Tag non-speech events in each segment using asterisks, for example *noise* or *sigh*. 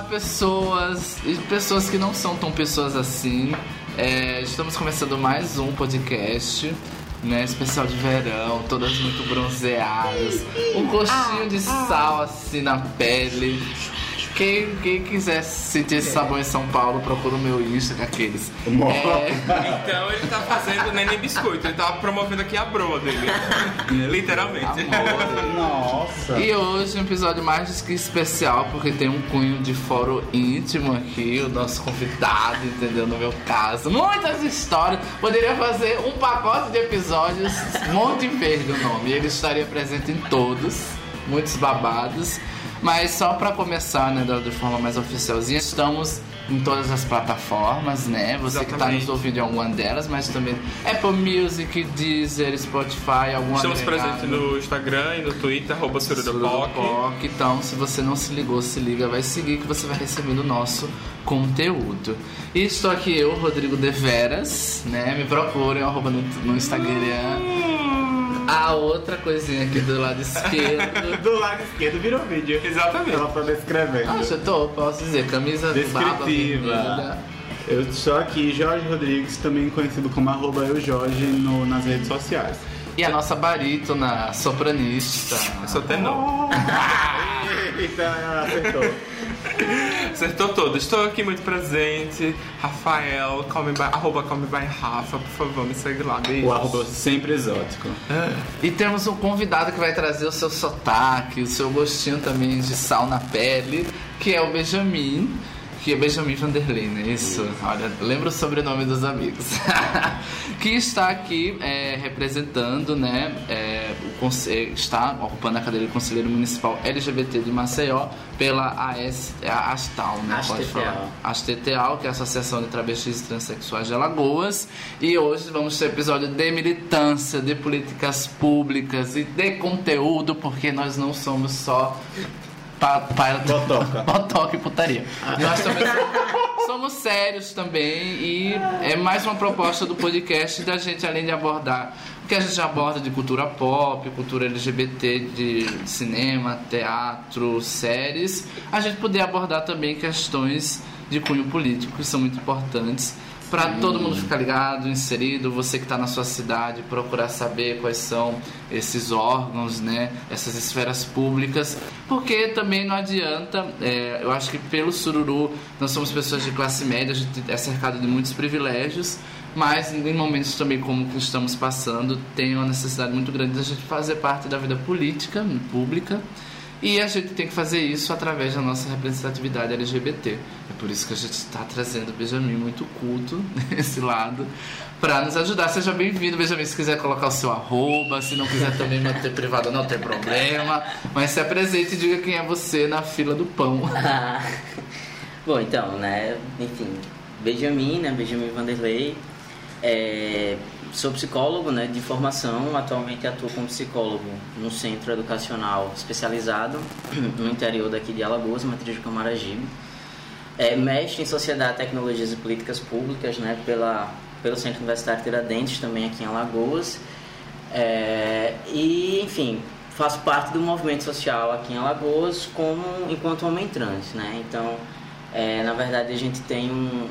Olá, pessoas e pessoas que não são tão pessoas assim. É, estamos começando mais um podcast, né? Especial de verão, todas muito bronzeadas, um gostinho de sal assim na pele. Quem, quem quiser sentir esse sabor em São Paulo, procura o meu Insta, com aqueles. É, Então ele tá fazendo neném biscoito, ele tá promovendo aqui a broa dele. *laughs* Literalmente. amor. Nossa. E hoje um episódio mais do que especial, porque tem um cunho de fórum íntimo aqui, o nosso convidado, entendeu? No meu caso. Muitas histórias. Poderia fazer um pacote de episódios, Monte Verde o nome. Ele estaria presente em todos, muitos babados. Mas só pra começar, né, de forma mais oficialzinha, estamos em todas as plataformas, né? Você que tá Exatamente. nos ouvindo em alguma delas, mas também Apple Music, Deezer, Spotify, alguma Estamos presentes no Instagram e no Twitter, arroba Surudopoc. Então, se você não se ligou, se liga, vai seguir que você vai receber o nosso conteúdo. E estou aqui eu, Rodrigo Deveras, né? Me procurem, arroba no, no Instagram. A outra coisinha aqui do lado esquerdo. *laughs* Do lado esquerdo virou vídeo. Exatamente. Ela tá descrevendo. Ah, eu tô, posso dizer, camisa Descritiva. Eu estou aqui, Jorge Rodrigues, também conhecido como arroba eu Jorge no- nas redes sociais. E a nossa barítona sopranista. Eu sou tenor. *laughs* Eita, acertou. *laughs* Acertou todo. Estou aqui muito presente. Rafael, call me by, arroba call me by Rafa, por favor, me segue lá. Beijo. O arroba sempre exótico. E temos um convidado que vai trazer o seu sotaque, o seu gostinho também de sal na pele, que é o Benjamin. Que é Benjamin Vanderlei, né? Isso. Olha, lembra o sobrenome dos amigos. *laughs* que está aqui é, representando, né? é, o conse- está ocupando a cadeira de conselheiro municipal LGBT de Maceió pela AS, é a Astal, né? Pode ASTTAL. falar. ASTTAL, que é a Associação de Travestis e Transsexuais de Alagoas. E hoje vamos ter episódio de militância, de políticas públicas e de conteúdo, porque nós não somos só pa, pa, Botoca. *laughs* botoca e putaria. Nós também somos, somos sérios também e é mais uma proposta do podcast da gente, além de abordar o que a gente aborda de cultura pop, cultura LGBT, de cinema, teatro, séries, a gente poder abordar também questões de cunho político que são muito importantes para todo mundo ficar ligado, inserido, você que está na sua cidade, procurar saber quais são esses órgãos, né, essas esferas públicas, porque também não adianta, é, eu acho que pelo sururu nós somos pessoas de classe média, a gente é cercado de muitos privilégios, mas em momentos também como que estamos passando, tem uma necessidade muito grande da gente fazer parte da vida política, pública, e a gente tem que fazer isso através da nossa representatividade LGBT. É por isso que a gente está trazendo o Benjamin muito culto *laughs* nesse lado para nos ajudar. Seja bem-vindo, Benjamin. Se quiser colocar o seu arroba, se não quiser também manter privado, não tem problema. Mas se apresente e diga quem é você na fila do pão. *laughs* Bom, então, né, enfim, Benjamin, né, Benjamin Vanderlei, é, sou psicólogo, né, de formação, atualmente atuo como psicólogo no centro educacional especializado *clears throat* no interior daqui de Alagoas, matriz de Camaragibe. É, mestre em Sociedade, Tecnologias e Políticas Públicas, né, pela, pelo Centro Universitário Tiradentes, também aqui em Alagoas. É, e, enfim, faço parte do movimento social aqui em Alagoas como enquanto homem trans, né? Então, é, na verdade, a gente tem um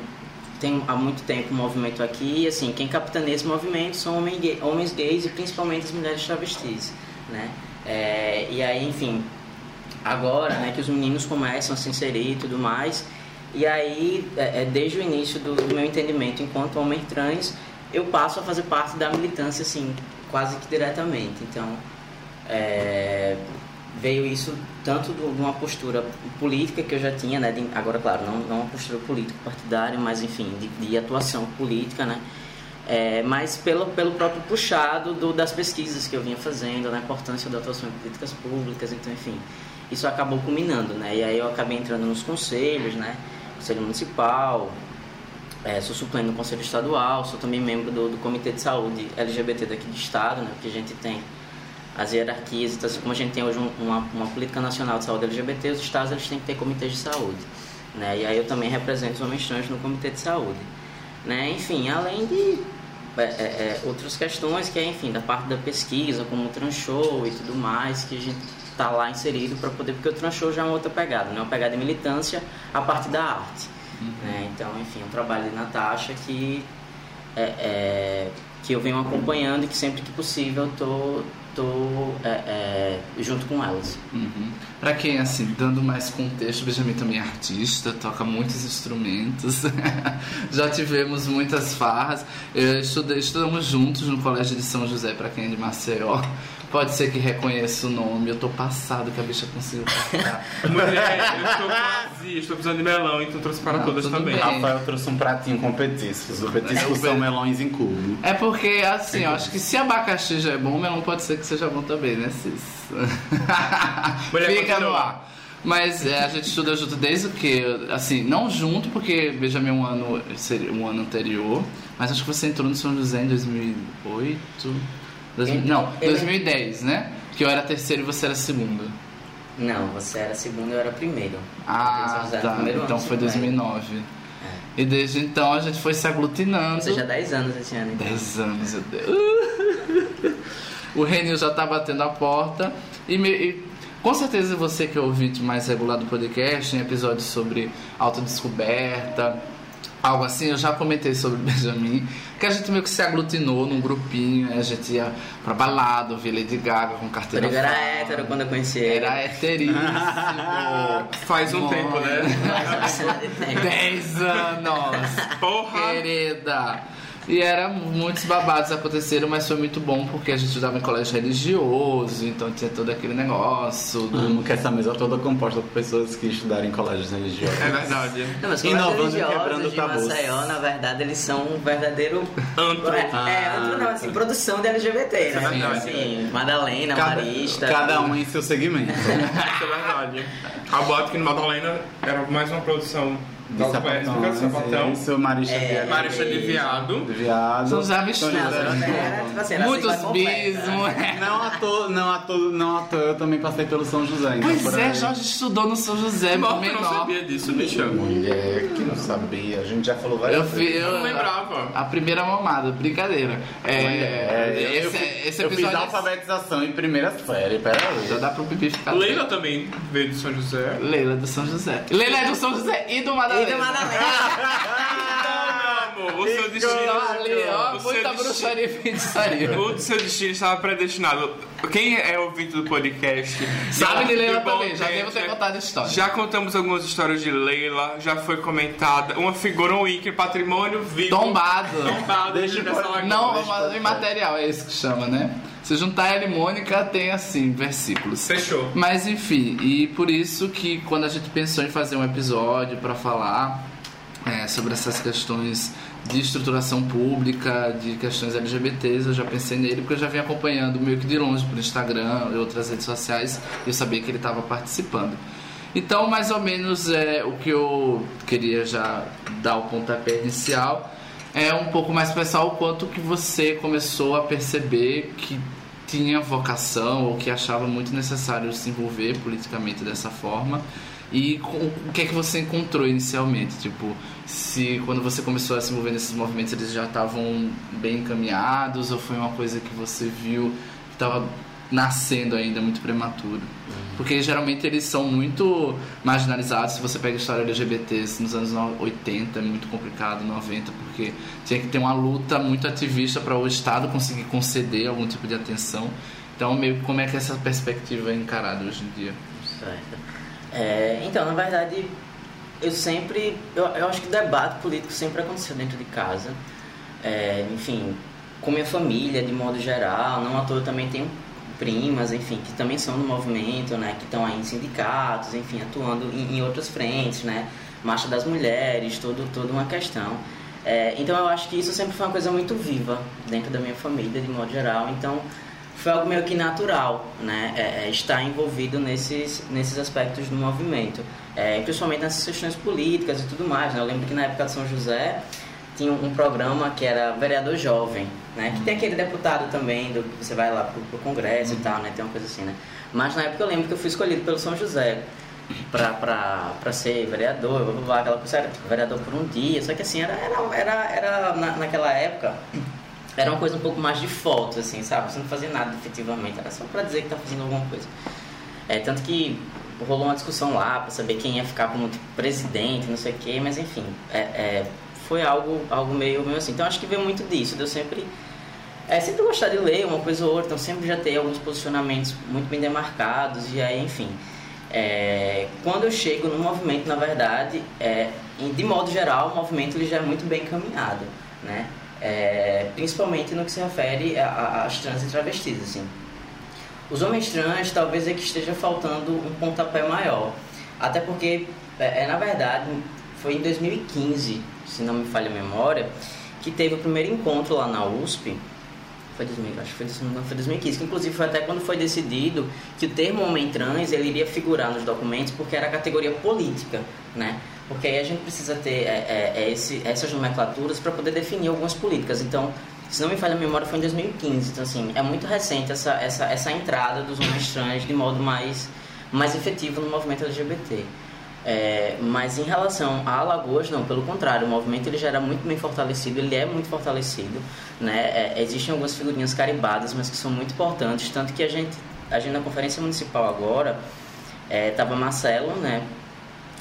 tem há muito tempo um movimento aqui e assim quem capitaneia esse movimento são homens, gay- homens gays e principalmente as mulheres travestis, né? É, e aí, enfim, agora, né, que os meninos começam a se inserir e tudo mais, e aí, é, é, desde o início do, do meu entendimento enquanto homem trans, eu passo a fazer parte da militância, assim, quase que diretamente. Então, é, veio isso tanto de uma postura política que eu já tinha, né, de- agora, claro, não, não uma postura política partidária, mas, enfim, de, de atuação política, né, é, mas pelo, pelo próprio puxado do, das pesquisas que eu vinha fazendo, na importância da atuação em políticas públicas, então, enfim, isso acabou culminando, né? E aí eu acabei entrando nos conselhos, né? Conselho Municipal, é, sou suplente no Conselho Estadual, sou também membro do, do Comitê de Saúde LGBT daqui do Estado, né? Porque a gente tem as hierarquias, então, assim como a gente tem hoje um- uma, uma política nacional de saúde LGBT, os estados eles têm que ter comitês de saúde, né? E aí eu também represento os homens trans no Comitê de Saúde, né? Enfim, além de é, é, é, outras questões que é, enfim, da parte da pesquisa, como o Transhow e tudo mais, que a gente está lá inserido para poder, porque o Transhow já é uma outra pegada, né? uma pegada de militância a partir da arte. Né? Então, enfim, um trabalho de Natasha que, é, é, que eu venho acompanhando e que sempre que possível eu tô, é, é, junto com elas. Uhum. Pra quem, assim, dando mais contexto, Benjamin também é artista, toca muitos instrumentos. *laughs* Já tivemos muitas farras. Eu estudei, estudamos juntos no Colégio de São José, pra quem é de Maceió. Pode ser que reconheça o nome. Eu tô passado que a bicha conseguiu passar. *laughs* Mulher, eu estou com azia, estou precisando de melão, então trouxe para Não, todas tudo também. bem. Rafael trouxe um pratinho com petiscos. O petisco são melões em cubo. É porque, assim, eu acho que se abacaxi já é bom, melão pode ser que seja bom também, né, Cis? *laughs* Mulher, Fica no continua. ar. Mas é, a gente estuda junto desde o que? Assim, não junto, porque Benjamin um ano, seria um ano anterior, mas acho que você entrou no São José em 2008. 2000 não, Ele- 2010, né? Que eu era terceiro e você era segundo. Não, você era segundo, eu era primeiro. Ah, Você era tá. primeiro Então ano, foi segundo ano. 2009. E desde então a gente foi se aglutinando. Ou seja, 10 anos esse ano. Então. 10 anos, meu Deus. *laughs* o Renil já tá batendo a porta. E, me- e com certeza você que é ouvinte mais regular do podcast, em episódios sobre autodescoberta, algo assim, eu já comentei sobre o *laughs* Benjamin, que a gente meio que se aglutinou num grupinho, a gente ia pra balada, ouvir Lady Gaga com carteira Eu era hétero quando eu conheci ele. Era heteríssimo. *laughs* Faz um tempo, né? *laughs* Tempo. 10 anos. Porra! Querida. E era muitos babados aconteceram, mas foi muito bom porque a gente estudava em colégio religioso, então tinha todo aquele negócio. do- Amo que essa mesa toda é composta por pessoas que estudaram em colégios religiosos. É verdade. Não, mas Inovando e quebrando de tabus. Maceió, na verdade, eles são um verdadeiro... Antro. É, é, antro não, assim, produção de LGBT, né? Isso é verdade. Assim, Madalena, Cada, Marista... cada um em seu segmento. *laughs* Isso é verdade. A boate que no Madalena era mais uma produção De das lésbicas, sapatão. Isso, Marista É, de Marista de viado. de viado. São. Não, José. era, tipo assim, Muitos assim, vai bis, completa. mu- Não à toa, não à toa, não à toa, eu também passei pelo São José. Então Pois é, aí- Jorge estudou no São José, Morto, eu menor. não sabia disso, bicho. Mulher, que não sabia. A gente já falou várias Eu vezes. eu, não lembrava. A primeira mamada, brincadeira. É, É, eu, esse, esse eu fiz episódio. alfabetização em primeira série, peraí. Já dá pro pipi ficar. Leila também veio de São José. Leila do São José. Leila é do São José e do Madalena. E do *laughs* Madalena. Então, meu amor, o seu destino. Ali, ó, o muita bruxaria e feitiçaria. O seu destino estava predestinado. Quem é ouvinte do podcast Sabe de Leila também, já tempo, devo ter contado a história. Já contamos algumas histórias de Leila, já foi comentada. Uma figura, um ícone, patrimônio vivo. Tombado. Tombado. Deixa de. Não, mas imaterial, é isso que chama, né? Se juntar ela e Mônica, tem assim, versículos. Fechou. Mas enfim, e por isso que quando a gente pensou em fazer um episódio para falar é, sobre essas questões de estruturação pública, de questões LGBTs, eu já pensei nele porque eu já vinha acompanhando meio que de longe por Instagram e outras redes sociais eu sabia que ele estava participando. Então, mais ou menos é, o que eu queria já dar o pontapé inicial é um pouco mais pessoal o quanto que você começou a perceber que tinha vocação ou que achava muito necessário se envolver politicamente dessa forma e com- o que é que você encontrou inicialmente tipo se quando você começou a se envolver nesses movimentos eles já estavam bem encaminhados ou foi uma coisa que você viu que estava nascendo ainda muito prematuro porque geralmente eles são muito marginalizados. Se você pega a história LGBTs nos anos no- 80, é muito complicado, 90, porque tinha que ter uma luta muito ativista para o Estado conseguir conceder algum tipo de atenção. Então, meio como é que essa perspectiva é encarada hoje em dia? Certo. É, então, na verdade, eu sempre. Eu, eu acho que o debate político sempre aconteceu dentro de casa. É, enfim, com minha família, de modo geral. Não à toa também tenho primas, enfim, que também são do movimento, né? Que estão aí em sindicatos, enfim, atuando em, em outras frentes, né? Marcha das Mulheres, todo, toda uma questão. É, então eu acho que isso sempre foi uma coisa muito viva dentro da minha família, de modo geral. Então foi algo meio que natural, né? É, é, estar envolvido nesses, nesses aspectos do movimento, é, principalmente nessas questões políticas e tudo mais. Né? Eu lembro que na época de São José tinha um programa que era vereador jovem, né? Que tem aquele deputado também do você vai lá pro, pro congresso e tal, né? Tem uma coisa assim, né? Mas na época eu lembro que eu fui escolhido pelo São José pra ser vereador, blá, blá, aquela coisa, era vereador por um dia, só que assim, era, era, era, era na, naquela época era uma coisa um pouco mais de foto, assim, sabe? Você não fazia nada efetivamente, era só pra dizer que tá fazendo alguma coisa. É, tanto que rolou uma discussão lá pra saber quem ia ficar como tipo, presidente, não sei o quê, mas enfim, é, é, foi algo, algo meio, meio assim. Então acho que veio muito disso, eu sempre, é, sempre gostar de ler uma coisa ou outra, então sempre já ter alguns posicionamentos muito bem demarcados, e aí, enfim. É, quando eu chego no movimento, na verdade, é, de modo geral, o movimento ele já é muito bem encaminhado, né? É, principalmente no que se refere às trans e travestis, assim. Os homens trans talvez é que esteja faltando um pontapé maior, até porque, é, é na verdade, foi em 2015, se não me falha a memória, que teve o primeiro encontro lá na USP, foi 2000, acho que foi, não, foi 2015, que inclusive foi até quando foi decidido que o termo homem trans ele iria figurar nos documentos porque era categoria política, né? Porque aí a gente precisa ter é, é, é esse, essas nomenclaturas para poder definir algumas políticas. Então, se não me falha a memória, foi em 2015. Então, assim, é muito recente essa, essa, essa entrada dos homens trans de modo mais, mais efetivo no movimento LGBT. É, mas em relação a Alagoas, não, pelo contrário, o movimento ele já era muito bem fortalecido, ele é muito fortalecido, né? É, existem algumas figurinhas carimbadas, mas que são muito importantes, tanto que a gente, a gente na conferência municipal agora, estava é, Marcelo, né?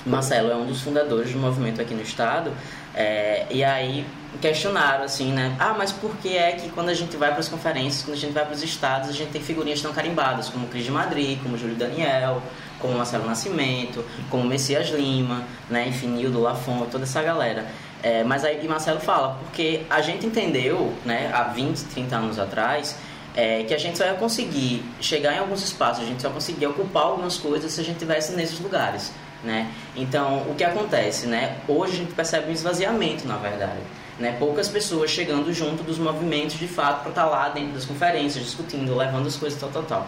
Marcelo é um dos fundadores do movimento aqui no estado, é, e aí questionaram assim, né? Ah, mas por que é que quando a gente vai para as conferências, quando a gente vai para os estados, a gente tem figurinhas tão carimbadas, como Cris de Madrid, como Júlio Daniel, como Marcelo Nascimento, como Messias Lima, né? Enfim, Nildo Lafon, toda essa galera. É, mas aí Marcelo fala, porque a gente entendeu, né, há 20, 30 anos atrás, é, que a gente só ia conseguir chegar em alguns espaços, a gente só conseguia ocupar algumas coisas se a gente estivesse nesses lugares. Né? Então, o que acontece? Né? Hoje a gente percebe um esvaziamento, na verdade. Né? Poucas pessoas chegando junto dos movimentos de fato para estar tá lá dentro das conferências, discutindo, levando as coisas, tal, tal, tal.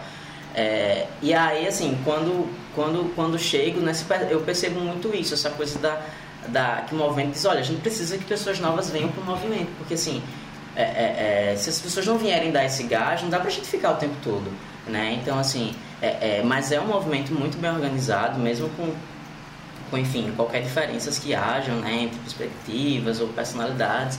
É, e aí, assim, quando, quando, quando chego, né, eu percebo muito isso, essa coisa da, da, que o movimento diz, olha, a gente precisa que pessoas novas venham para o movimento, porque assim, é, é, é, se as pessoas não vierem dar esse gás, não dá para a gente ficar o tempo todo, né? Então, assim, é, é, mas é um movimento muito bem organizado, mesmo com com, enfim, qualquer diferenças que hajam, né, entre perspectivas ou personalidades,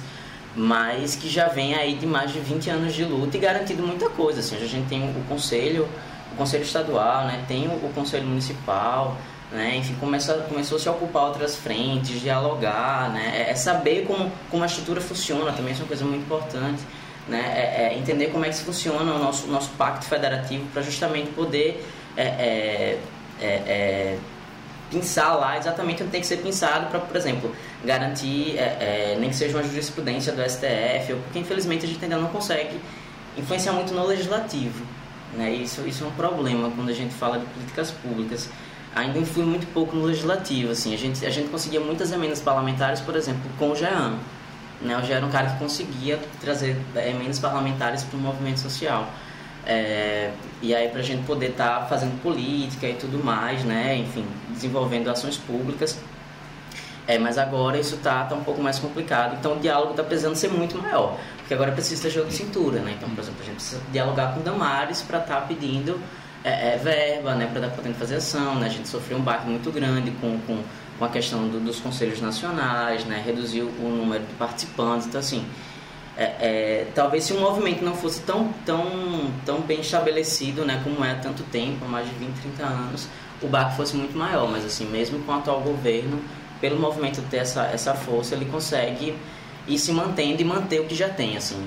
mas que já vem aí de mais de 20 anos de luta e garantido muita coisa, assim, a gente tem o conselho, o conselho estadual, né, tem o, conselho municipal, né, enfim, começa, começou a se ocupar outras frentes, dialogar, né, é, é saber como, como a estrutura funciona, também isso é uma coisa muito importante, né, é, é entender como é que funciona o nosso, nosso pacto federativo para justamente poder é, é, é, é pensar lá exatamente onde tem que ser pensado para, por exemplo, garantir, nem que seja uma jurisprudência do STF, porque infelizmente a gente ainda não consegue influenciar muito no legislativo. Né? Isso, isso é um problema quando a gente fala de políticas públicas. Ainda influi muito pouco no legislativo. Assim. A, gente, a gente conseguia muitas emendas parlamentares, por exemplo, com o Jean. Né? O Jean era um cara que conseguia trazer emendas parlamentares para o movimento social. É, e aí para a gente poder estar tá fazendo política e tudo mais, né? Enfim, desenvolvendo ações públicas. É, mas agora isso está tá um pouco mais complicado, então o diálogo está precisando ser muito maior, porque agora precisa ter jogo de cintura, né? Então, por exemplo, a gente precisa dialogar com Damares para estar tá pedindo é, é, verba, né? Para estar tá podendo fazer ação, né? A gente sofreu um baque muito grande com, com, com a questão do, dos conselhos nacionais, né? Reduziu o número de participantes, então assim é, é, talvez se o movimento não fosse tão, tão, tão bem estabelecido, né, como é há tanto tempo, há mais de 20, 30 anos, o baque fosse muito maior. Mas assim, mesmo com o atual governo, pelo movimento ter essa, essa força, ele consegue ir se mantendo e manter o que já tem, assim.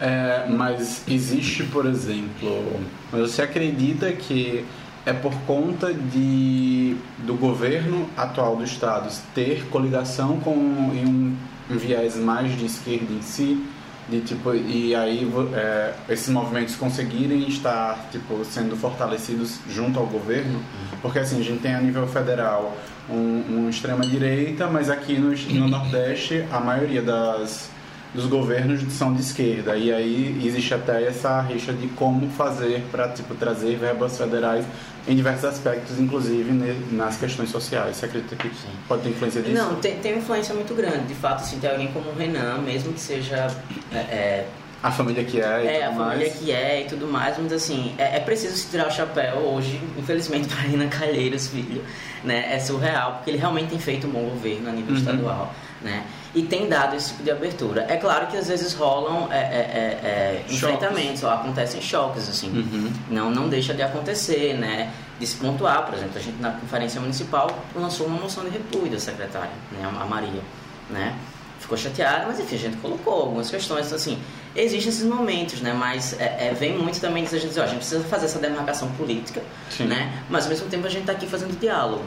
É, mas existe, por exemplo, você acredita que é por conta de do governo atual do estado ter coligação com um um viés mais de esquerda em si, de tipo e aí é, esses movimentos conseguirem estar tipo sendo fortalecidos junto ao governo, porque assim a gente tem a nível federal um, um extrema direita, mas aqui no, no Nordeste a maioria das dos governos são de esquerda e aí existe até essa rixa de como fazer para tipo trazer verbas federais em diversos aspectos, inclusive nas questões sociais. Você acredita que pode ter influência disso? Não, tem, tem uma influência muito grande. De fato, assim, tem alguém como o Renan, mesmo que seja... É, é a família que é e É, a família que é e tudo mais, mas assim, é, é preciso se tirar o chapéu hoje, infelizmente, *laughs* para Renan Calheiros, filho, né? É surreal, porque ele realmente tem feito um bom governo a nível uhum. estadual. né? E tem dado esse tipo de abertura. É claro que às vezes rolam é, é, é, é enfrentamentos, ou acontecem choques, assim. Uhum. Não, não deixa de acontecer, né? De se pontuar, por exemplo, a gente na conferência municipal lançou uma moção de repúdio da secretária, né? A Maria, né? Ficou chateada, mas enfim, a gente colocou algumas questões, assim, existem esses momentos, né? Mas é, é, vem muito também disso, a gente diz, ó, a gente precisa fazer essa demarcação política, Sim. né? Mas ao mesmo tempo a gente está aqui fazendo diálogo.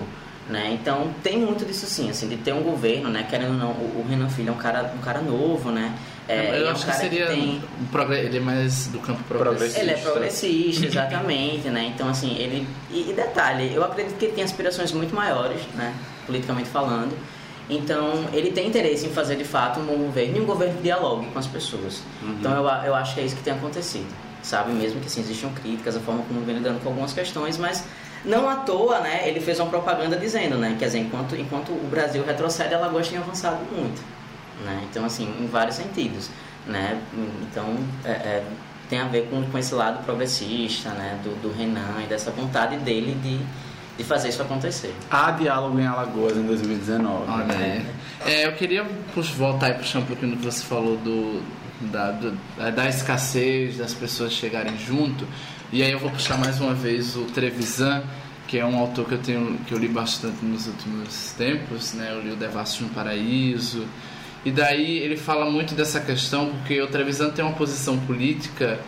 Né? Então tem muito disso sim, assim, de ter um governo, né? Querendo ou não, o, o Renan Filho é um cara, um cara novo, né? É, eu é um acho que seria. tem- um progre- Ele é mais do campo progressista. ele é progressista, exatamente, né? Então, assim, ele... E, e detalhe, eu acredito que ele tem aspirações muito maiores, né? Politicamente falando. Então, ele tem interesse em fazer, de fato, um bom governo e um governo que dialogue com as pessoas. Então, eu, eu acho que é isso que tem acontecido, sabe? Mesmo que, assim, existam críticas, a forma como vem lidando com algumas questões, mas não à toa, né? Ele fez uma propaganda dizendo, né? Quer dizer, enquanto, enquanto o Brasil retrocede, a Lagoa tem avançado muito, né? Então, assim, em vários sentidos, né? Então, é- é, tem a ver com, com esse lado progressista, né? Do, do Renan e dessa vontade dele de, de fazer isso acontecer. Há diálogo em Alagoas em 2019. Olha né? aí. É, eu queria voltar e puxar um pouquinho do que você falou do, da, do- da escassez, das pessoas chegarem junto. E aí eu vou puxar mais uma vez o Trevisan, que é um autor que eu, tenho, que eu li bastante nos últimos tempos. Né? Eu li o Devassos no Paraíso. E daí ele fala muito dessa questão, porque o Trevisan tem uma posição política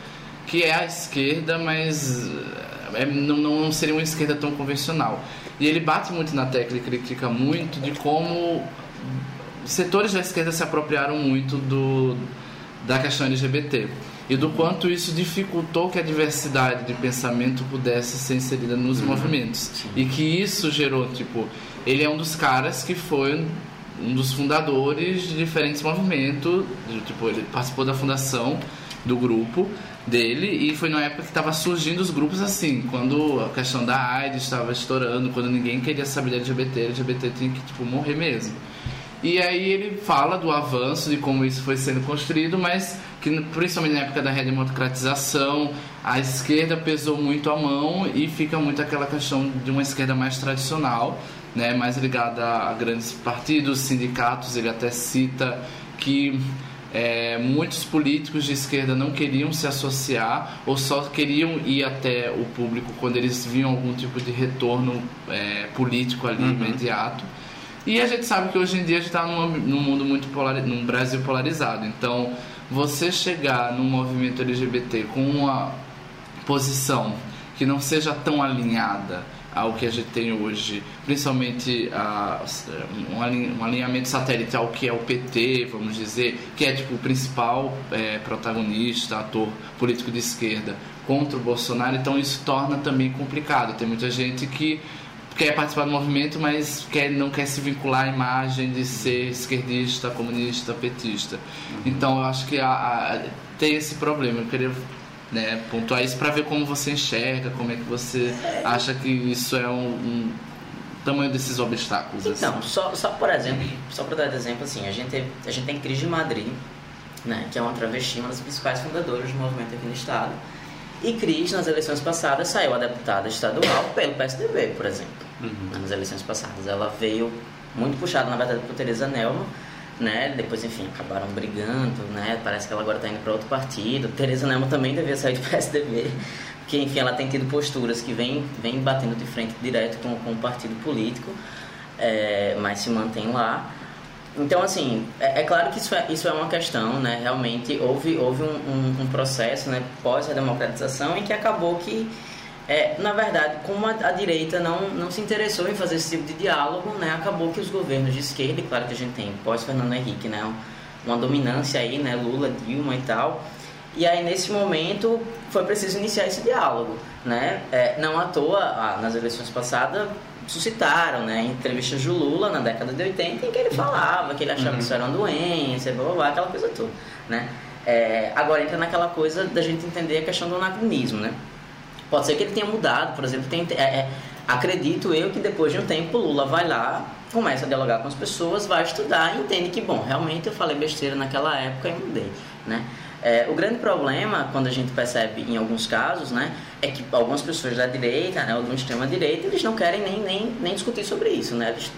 que é a esquerda, mas é, não, não seria uma esquerda tão convencional. E ele bate muito na tecla e critica muito de como setores da esquerda se apropriaram muito do, da questão LGBT e do quanto isso dificultou que a diversidade de pensamento pudesse ser inserida nos movimentos. E que isso gerou tipo ele é um dos caras que foi um dos fundadores de diferentes movimentos tipo ele participou da fundação do grupo dele e foi na época que estava surgindo os grupos assim quando a questão da AIDS estava estourando quando ninguém queria saber de LGBT LGBT tinha que tipo morrer mesmo. E aí ele fala do avanço, de como isso foi sendo construído, mas que principalmente na época da redemocratização, a esquerda pesou muito a mão e fica muito aquela questão de uma esquerda mais tradicional, né, mais ligada a grandes partidos, sindicatos, ele até cita que é, muitos políticos de esquerda não queriam se associar ou só queriam ir até o público quando eles viam algum tipo de retorno é, político ali imediato. E a gente sabe que hoje em dia a gente está num, num mundo muito polarizado, num Brasil polarizado. Então, você chegar num movimento LGBT com uma posição que não seja tão alinhada ao que a gente tem hoje, principalmente a, um, alin- alinhamento satélite ao que é o PT, vamos dizer, que é tipo o principal é, protagonista, ator político de esquerda contra o Bolsonaro, então isso torna também complicado. Tem muita gente que quer participar do movimento, mas quer, não quer se vincular à imagem de ser esquerdista, comunista, petista. Então eu acho que a, a- tem esse problema. Eu queria né, pontuar isso para ver como você enxerga, como é que você acha que isso é um, um tamanho desses obstáculos. assim. Então, só, só por exemplo, só para dar exemplo, assim, a gente, a gente tem Cris de Madrid, né, que é uma travesti, uma das principais fundadoras do movimento aqui no estado. E Cris, nas eleições passadas, saiu a deputada estadual pelo PSDB, por exemplo. Nas eleições passadas. Ela veio muito puxada, na verdade, por Teresa Nelma, né? Depois, enfim, acabaram brigando, né? Parece que ela agora está indo para outro partido. Teresa Nelma também devia sair do *laughs* PSDB, porque, enfim, ela tem tido posturas que vem, vem batendo de frente direto com, com o partido político, é, mas se mantém lá. Então, assim, é, é claro que isso é, isso é uma questão, né? Realmente houve, houve um, um, um processo né, pós a democratização em que acabou que, é, na verdade, como a, a direita não, não se interessou em fazer esse tipo de diálogo, né? Acabou que os governos de esquerda, e claro que a gente tem pós-Fernando Henrique, né? Uma dominância aí, né? Lula, Dilma e tal. E aí, nesse momento, foi preciso iniciar esse diálogo, né? É, não à toa, ah, nas eleições passadas, suscitaram, né? Entrevistas do Lula na década de 80 em que ele falava que ele achava que isso era uma doença, blá, blá, blá, aquela coisa toda, né? É, agora entra naquela coisa da gente entender a questão do anacronismo, né? Pode ser que ele tenha mudado, por exemplo, tem, é, é, acredito eu que depois de um tempo Lula vai lá, começa a dialogar com as pessoas, vai estudar e entende que, bom, realmente eu falei besteira naquela época e mudei, né? É, o grande problema, quando a gente percebe em alguns casos, né, é que algumas pessoas da direita, né, ou do extrema direita, eles não querem nem, nem, nem discutir sobre isso, né? Eles,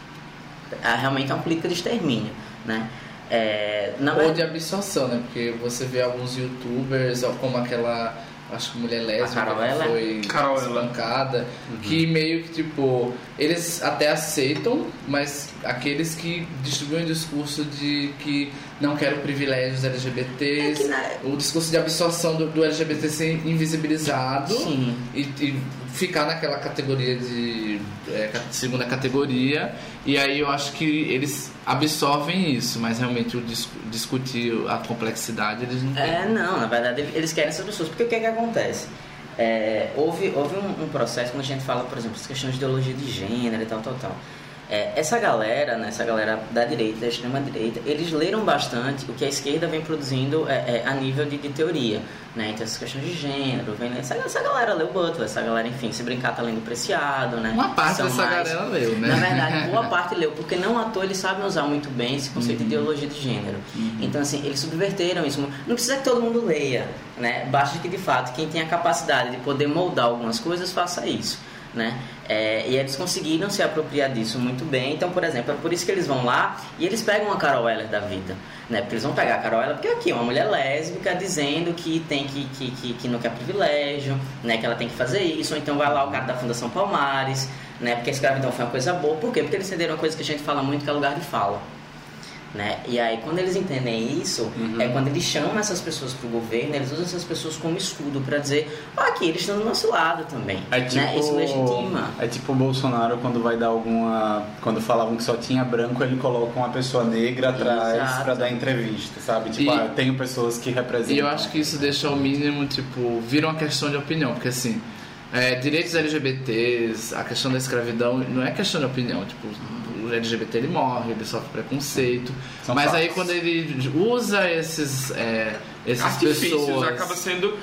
é, realmente é uma política de extermínio, né? É, na Ou de absorção, né? Porque você vê alguns youtubers, como aquela, acho que mulher lésbica Carol que foi Carol espancada, que meio que, tipo, eles até aceitam, mas aqueles que distribuem o discurso de que não quero privilégios LGBTs, É o discurso de absorção do, do LGBT ser invisibilizado Sim. e, e ficar naquela categoria de é, segunda categoria e aí eu acho que eles absorvem isso mas realmente o dis- discutir a complexidade eles não têm É, não, na verdade eles querem essas pessoas. Porque o que é que acontece? É, houve houve um, um processo, quando a gente fala, por exemplo, as questões de ideologia de gênero e tal, tal, tal. É, essa galera, né, essa galera da direita, da extrema direita, eles leram bastante o que a esquerda vem produzindo é, é, a nível de, de teoria, né? Então essas questões de gênero, vem, essa, essa galera leu Butler, essa galera, enfim, se brincar tá lendo Preciado, né? uma parte São dessa mais- galera leu né na verdade, *laughs* boa parte leu, porque não à toa eles sabem usar muito bem esse conceito de ideologia de gênero. Então, assim, eles subverteram isso. Não precisa que todo mundo leia, né? Basta que, de fato, quem tem a capacidade de poder moldar algumas coisas, faça isso, né? É, e eles conseguiram se apropriar disso muito bem. Então, por exemplo, é por isso que eles vão lá e eles pegam a Carol Heller da vida, né? Porque eles vão pegar a Carol Heller, porque aqui é uma mulher lésbica dizendo que tem que, que, que, que não quer privilégio, né? Que ela tem que fazer isso. Ou então vai lá o cara da Fundação Palmares, né? Porque a escravidão foi uma coisa boa. Por quê? Porque eles entenderam uma coisa que a gente fala muito, que é lugar de fala. Né? E aí, quando eles entendem isso, é quando eles chamam essas pessoas para o governo, eles usam essas pessoas como escudo para dizer: ó, aqui, eles estão do nosso lado também. É tipo, né? Isso legitima. é tipo o Bolsonaro quando vai dar alguma. Quando falavam que só tinha branco, ele coloca uma pessoa negra atrás pra dar entrevista, sabe? Tipo, E- ah, eu tenho pessoas que representam. E eu acho que isso deixa ao mínimo, tipo, vira uma questão de opinião, porque assim, é, direitos LGBTs, a questão da escravidão, não é questão de opinião, tipo, o LGBT ele morre, ele sofre preconceito, São mas aí fatos. quando ele usa esses, é, essas Artifícios, pessoas... acaba sendo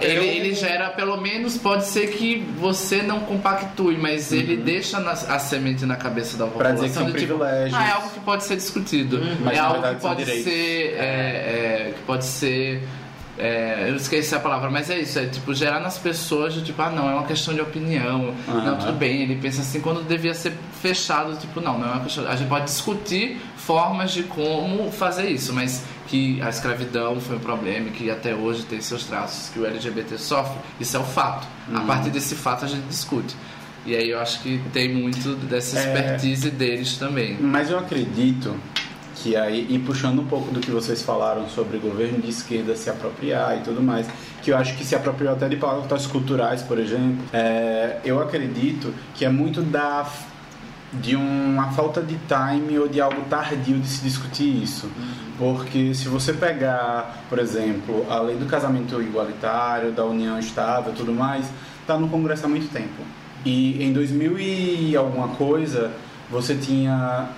Ele, um- ele gera, pelo menos, pode ser que você não compactue, mas ele deixa na- a semente na cabeça da Uhum. Pra população. dizer que são tipo, ah, é algo que pode ser discutido. Mas, é na algo que pode ser. é, é, que pode ser. É, eu esqueci a palavra, mas é isso, é tipo, gerar nas pessoas de tipo, ah não, é uma questão de opinião, Aham. não, tudo bem, ele pensa assim quando devia ser fechado, tipo, não, não é uma questão. A gente pode discutir formas de como fazer isso, mas que a escravidão foi um problema, e que até hoje tem seus traços, que o LGBT sofre, isso é o fato. A Uhum. partir desse fato a gente discute. E aí eu acho que tem muito dessa É. expertise deles também. Mas eu acredito que aí, e puxando um pouco do que vocês falaram sobre governo de esquerda se apropriar e tudo mais, que eu acho que se apropriou até de pautas culturais, por exemplo, é, eu acredito que é muito da de uma falta de time ou de algo tardio de se discutir isso. Porque se você pegar, por exemplo, a lei do casamento igualitário, da união estável tudo mais, está no Congresso há muito tempo. E em 2000 e alguma coisa, você tinha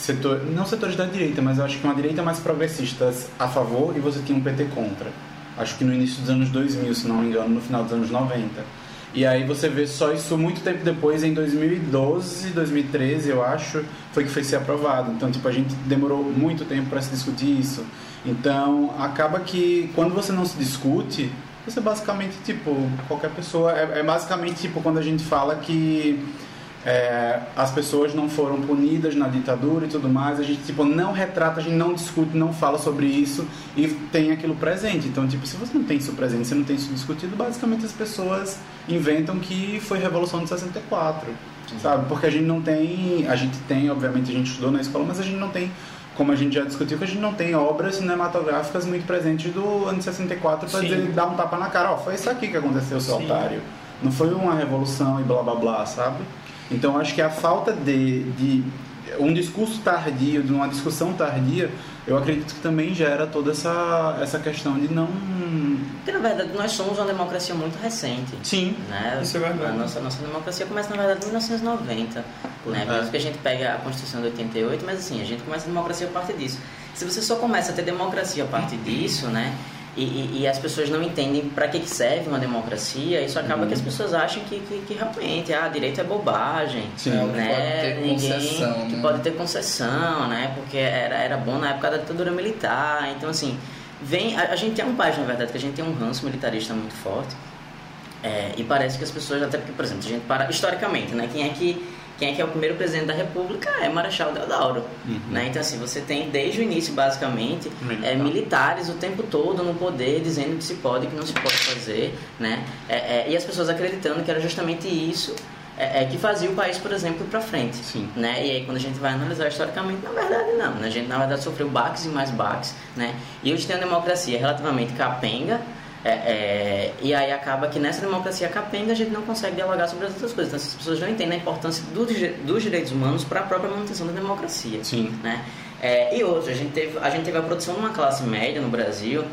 setor, não setores da direita, mas eu acho que uma direita mais progressista a favor e você tinha um PT contra. Acho que no início dos anos 2000, se não me engano, no final dos anos 90. E aí você vê só isso muito tempo depois, em 2012, 2013, eu acho, foi que foi ser aprovado. Então, tipo, a gente demorou muito tempo para se discutir isso. Então, acaba que quando você não se discute, você basicamente, tipo, qualquer pessoa. É, é basicamente, tipo, quando a gente fala que é, as pessoas não foram punidas na ditadura e tudo mais, a gente tipo não retrata, a gente não discute, não fala sobre isso e tem aquilo presente. Então, tipo, se você não tem isso presente, você não tem isso discutido, basicamente as pessoas inventam que foi a Revolução de 64, sabe? Porque a gente não tem, a gente tem, obviamente a gente estudou na escola, mas a gente não tem como a gente já discutiu, que a gente não tem obras cinematográficas muito presentes do ano de 64 para dizer, dar um tapa na cara, ó, foi isso aqui que aconteceu, seu Sim. otário. Não foi uma revolução e blá blá blá, sabe? Então acho que a falta de, de um discurso tardio, de uma discussão tardia, eu acredito que também gera toda essa, essa questão de não. Porque, na verdade, nós somos uma democracia muito recente. Sim. Né? Isso é verdade. A nossa, nossa democracia começa, na verdade, em 1990. Né? é. Por isso que a gente pega a Constituição de 88, mas assim, a gente começa a democracia a partir disso. Se você só começa a ter democracia a partir disso, né? E, e- e as pessoas não entendem para que, que serve uma democracia, isso acaba que as pessoas acham que, que, que realmente ah, direito é bobagem. Sim. Né? pode ter Ninguém concessão, que né? pode ter concessão, né? Porque era, era bom na época da ditadura militar. Então, assim, vem. A, a gente é um país, na verdade, que a gente tem um ranço militarista muito forte. É, e parece que as pessoas, até porque, por exemplo, a gente para historicamente, né? Quem é que quem é que é o primeiro presidente da República é Marechal Deodoro. Uhum. Né? Então, assim, você tem desde o início, basicamente, Militar. é, militares o tempo todo no poder, dizendo que se pode e que não se pode fazer. Né? É, é, e as pessoas acreditando que era justamente isso é, é, que fazia o país, por exemplo, para frente. Sim. Né? E aí, quando a gente vai analisar historicamente, na verdade, não. Né? A gente, na verdade, sofreu baques e mais baques. Né? E hoje tem uma democracia relativamente capenga. É, é, e aí acaba que nessa democracia capenga a gente não consegue dialogar sobre as outras coisas. Então, as pessoas não entendem a importância dos, dos direitos humanos para a própria manutenção da democracia. Sim. Né? É, e outra, a gente, teve, a gente teve a produção de uma classe média no Brasil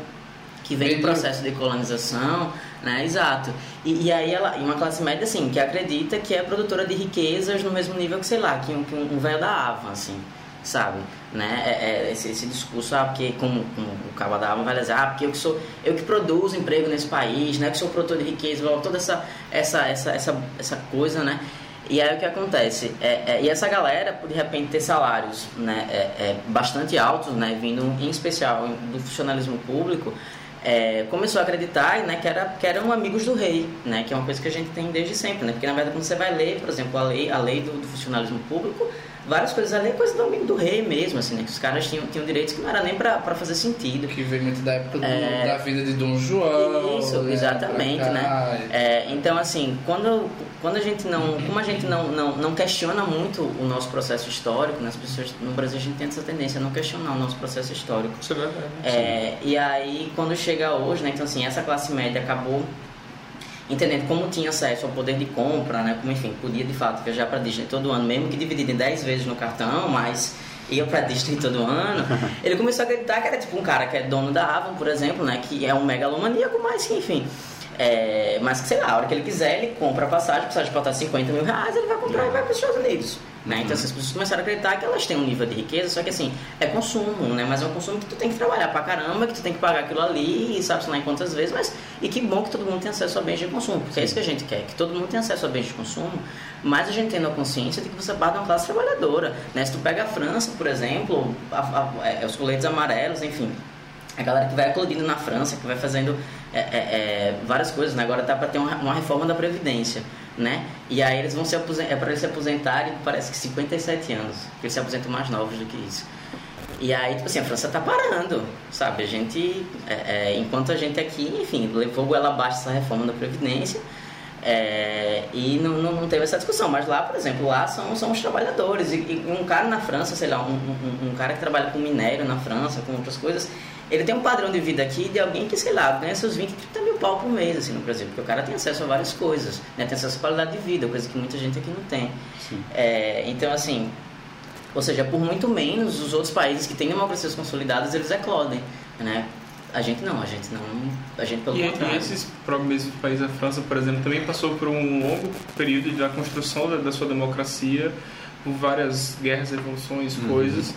que vem do processo de colonização, né? Exato. E, e aí ela, e uma classe média assim, que acredita que é produtora de riquezas no mesmo nível que, sei lá, que um, que um velho da Ava, assim, sabe? Né? É, é esse, esse discurso, ah, porque como, como o cabo da Ava vai dizer, ah, porque eu que sou, eu que produzo emprego nesse país, né? Que sou produtor de riqueza, toda essa, essa, essa, essa, essa coisa, né? E aí o que acontece? É, é, e essa galera, de repente, ter salários né, é, é, bastante altos, né, vindo em especial do funcionalismo público, é, começou a acreditar né, que, era, que eram amigos do rei, né, que é uma coisa que a gente tem desde sempre. Né, porque, na verdade, quando você vai ler, por exemplo, a lei, a lei do, do funcionalismo público, várias coisas ali é coisa do do rei mesmo, assim, né, que os caras tinham, tinham direitos que não era nem para fazer sentido. Que vem muito da época É. da vida de Dom João. Isso, né, exatamente, pra cá. né? É, então, assim, quando, quando a gente não, como a gente não, não, não questiona muito o nosso processo histórico, né? as pessoas no Brasil a gente tem essa tendência a não questionar o nosso processo histórico. Isso é verdade. É, e aí, quando chega hoje, né? Então, assim, essa classe média acabou entendendo como tinha acesso ao poder de compra, né? Como, enfim, podia de fato viajar para Disney todo ano, mesmo que dividido em 10 vezes no cartão, mas ia para Disney *laughs* todo ano. *laughs* Ele começou a acreditar que era tipo um cara que é dono da Avon, por exemplo, né? Que é um megalomaníaco, mas que, enfim. É, mas que sei lá, a hora que ele quiser, ele compra a passagem, a passagem pode estar 50 mil reais, ele vai comprar e vai para os Estados Unidos. Né? Então essas pessoas começaram a acreditar que elas têm um nível de riqueza, só que assim, é consumo, né? Mas é um consumo que tu tem que trabalhar pra caramba, que tu tem que pagar aquilo ali, e sabe-se lá em quantas vezes, mas e que bom que todo mundo tem acesso a bens de consumo, porque é isso que a gente quer, que todo mundo tenha acesso a bens de consumo, mas a gente tendo a consciência de que você parte de uma classe trabalhadora. Né? Se tu pega a França, por exemplo, a- a- é, os coletes amarelos, enfim, a galera que vai eclodindo na França, que vai fazendo é, é, é, várias coisas, né? Agora tá para ter uma, uma reforma da Previdência, né? E aí eles vão se aposentar, é para eles se aposentarem, parece que 57 anos, porque eles se aposentam mais novos do que isso. E aí, tipo assim, a França tá parando, sabe? A gente, é, é, enquanto a gente aqui, enfim, levou goela abaixo essa reforma da Previdência, é, e não, não, não teve essa discussão, mas lá, por exemplo, lá são, são os trabalhadores. E, e um cara na França, sei lá, um, um, um cara que trabalha com minério na França, com outras coisas, ele tem um padrão de vida aqui de alguém que, sei lá, ganha seus 20, 30 mil pau por mês, assim, no Brasil. Porque o cara tem acesso a várias coisas, né? Tem acesso à qualidade de vida, coisa que muita gente aqui não tem. É, então, assim, ou seja, por muito menos, os outros países que têm democracias consolidadas, eles eclodem, né? A gente não, a gente não, a gente pelo E, e contrário. esses próprios países, a França, por exemplo, também passou por um longo período da construção da, da sua democracia, por várias guerras, revoluções, coisas.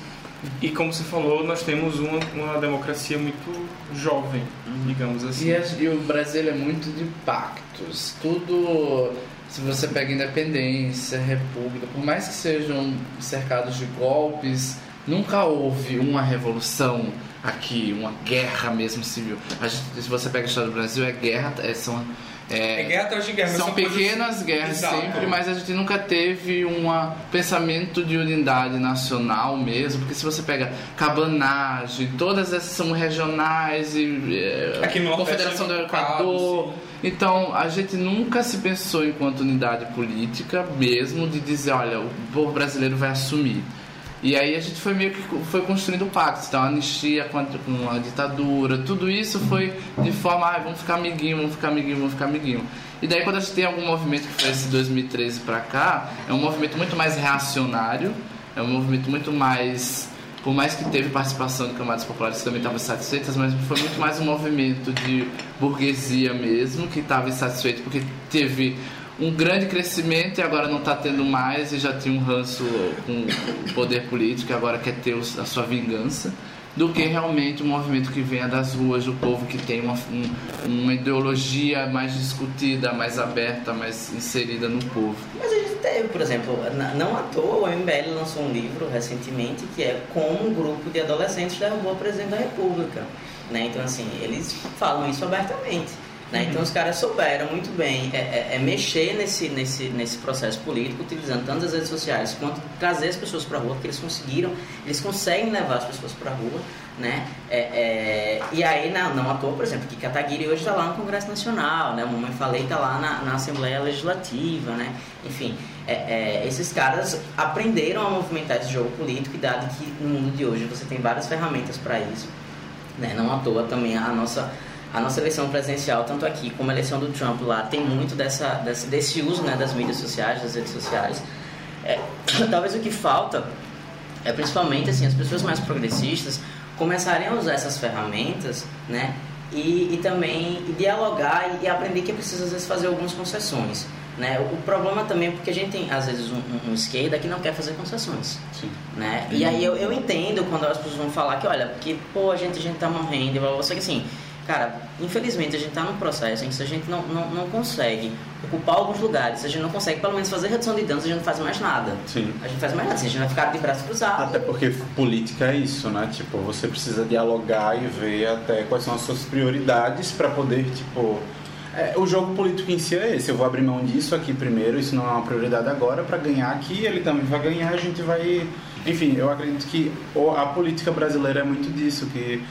E como você falou, nós temos uma, uma democracia muito jovem, digamos assim. E, a- e o Brasil é muito de pactos. Tudo. Se você pega independência, república, por mais que sejam cercados de golpes, nunca houve uma revolução aqui, uma guerra mesmo civil. Gente- se você pega a história do Brasil, é guerra, é, são. É guerra atrás de guerra. São coisas- pequenas guerras Exato. sempre, mas a gente nunca teve um pensamento de unidade nacional mesmo, porque se você pega cabanagem, todas essas são regionais e é, Aqui no Confederação do um Equador. cabo, Então a gente nunca se pensou enquanto unidade política mesmo de dizer, olha, o povo brasileiro vai assumir. E aí a gente foi meio que foi construindo pactos, então a anistia com a, com a ditadura, tudo isso foi de forma, ah, vamos ficar amiguinho, vamos ficar amiguinho, vamos ficar amiguinho. E daí quando a gente tem algum movimento que foi esse 2013 pra cá, é um movimento muito mais reacionário, é um movimento muito mais por mais que teve participação de camadas populares que também estavam insatisfeitas, mas foi muito mais um movimento de burguesia mesmo, que estava insatisfeito porque teve um grande crescimento e agora não está tendo mais e já tinha um ranço com o poder político e agora quer ter a sua vingança, do que realmente um movimento que venha das ruas, do povo que tem uma, um- uma ideologia mais discutida, mais aberta, mais inserida no povo. Mas a gente teve, por exemplo, não à toa o MBL lançou um livro recentemente que é Como um grupo de adolescentes derrubou o presidente da República. Né? Então, assim, eles falam isso abertamente. Né? Então os caras souberam muito bem é, é, é, mexer nesse, nesse, nesse processo político, utilizando tanto as redes sociais quanto trazer as pessoas para a rua, porque eles conseguiram, eles conseguem levar as pessoas para a rua. Né? É, é, e aí, não, não à toa, por exemplo, que Kataguiri hoje está lá no Congresso Nacional, né? Mamãe Falei está lá na, na, Assembleia Legislativa, né? Enfim, é, esses caras aprenderam a movimentar esse jogo político e dado que no mundo de hoje você tem várias ferramentas para isso, né? Não à toa também a nossa a nossa eleição presidencial, tanto aqui como a eleição do Trump lá, tem muito dessa, desse, desse uso né, das mídias sociais, das redes sociais. É, *coughs* talvez o que falta é principalmente assim, as pessoas mais progressistas começarem a usar essas ferramentas, né? E, e também dialogar e, aprender que é preciso às vezes fazer algumas concessões. Né? O, problema também é porque a gente tem, às vezes, um, um, um esquerda que não quer fazer concessões. Sim. Né? E aí eu, eu entendo quando as pessoas vão falar que, olha, porque, pô, a gente, a gente tá morrendo, e você que assim, Cara, infelizmente a gente está num processo em que se a gente não, não, não consegue ocupar alguns lugares, se a gente não consegue pelo menos fazer redução de danos, a gente não faz mais nada. Sim. A gente faz mais nada, assim, a gente vai ficar de braços cruzados. Até porque política é isso, né? Tipo, você precisa dialogar e ver até quais são as suas prioridades para poder, tipo. É, o jogo político em si é esse. Eu vou abrir mão disso aqui primeiro, isso não é uma prioridade agora, para ganhar aqui, ele também vai ganhar, a gente vai. Enfim, eu acredito que a política brasileira é muito disso, que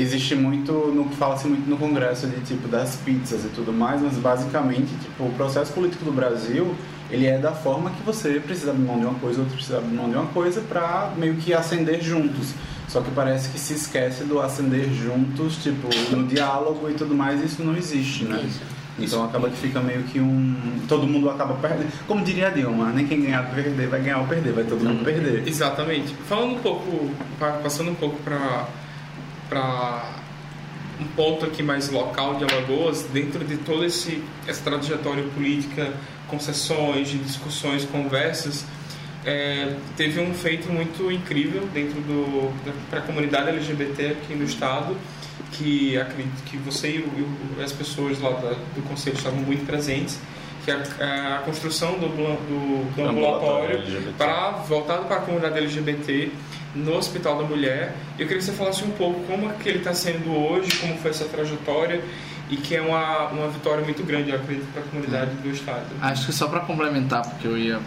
existe muito no que fala-se muito no Congresso de tipo das pizzas e tudo mais, mas basicamente tipo o processo político do Brasil ele é da forma que você precisa abrir mão de uma coisa, outro precisa abrir mão de uma coisa para meio que ascender juntos. Só que parece que se esquece do ascender juntos, tipo no diálogo e tudo mais, isso não existe, né? Isso. Então acaba que fica meio que um. Todo mundo acaba perdendo. Como diria a Dilma, nem quem ganhar perder vai ganhar ou perder, vai todo mundo perder. Exatamente. Falando um pouco, passando um pouco para para um ponto aqui mais local de Alagoas, dentro de toda esse, essa trajetória política, concessões, discussões, conversas, é, teve um feito muito incrível dentro do para a comunidade LGBT aqui no estado, que acredito que você e, as pessoas lá da, do conselho estavam muito presentes, que é a, a construção do, do, do ambulatório, ambulatório para voltado para a comunidade LGBT no Hospital da Mulher. Eu queria que você falasse um pouco como é que ele está sendo hoje, como foi essa trajetória e que é uma, uma vitória muito grande, eu acredito, para a comunidade do Estado. Acho que só para complementar, porque eu ia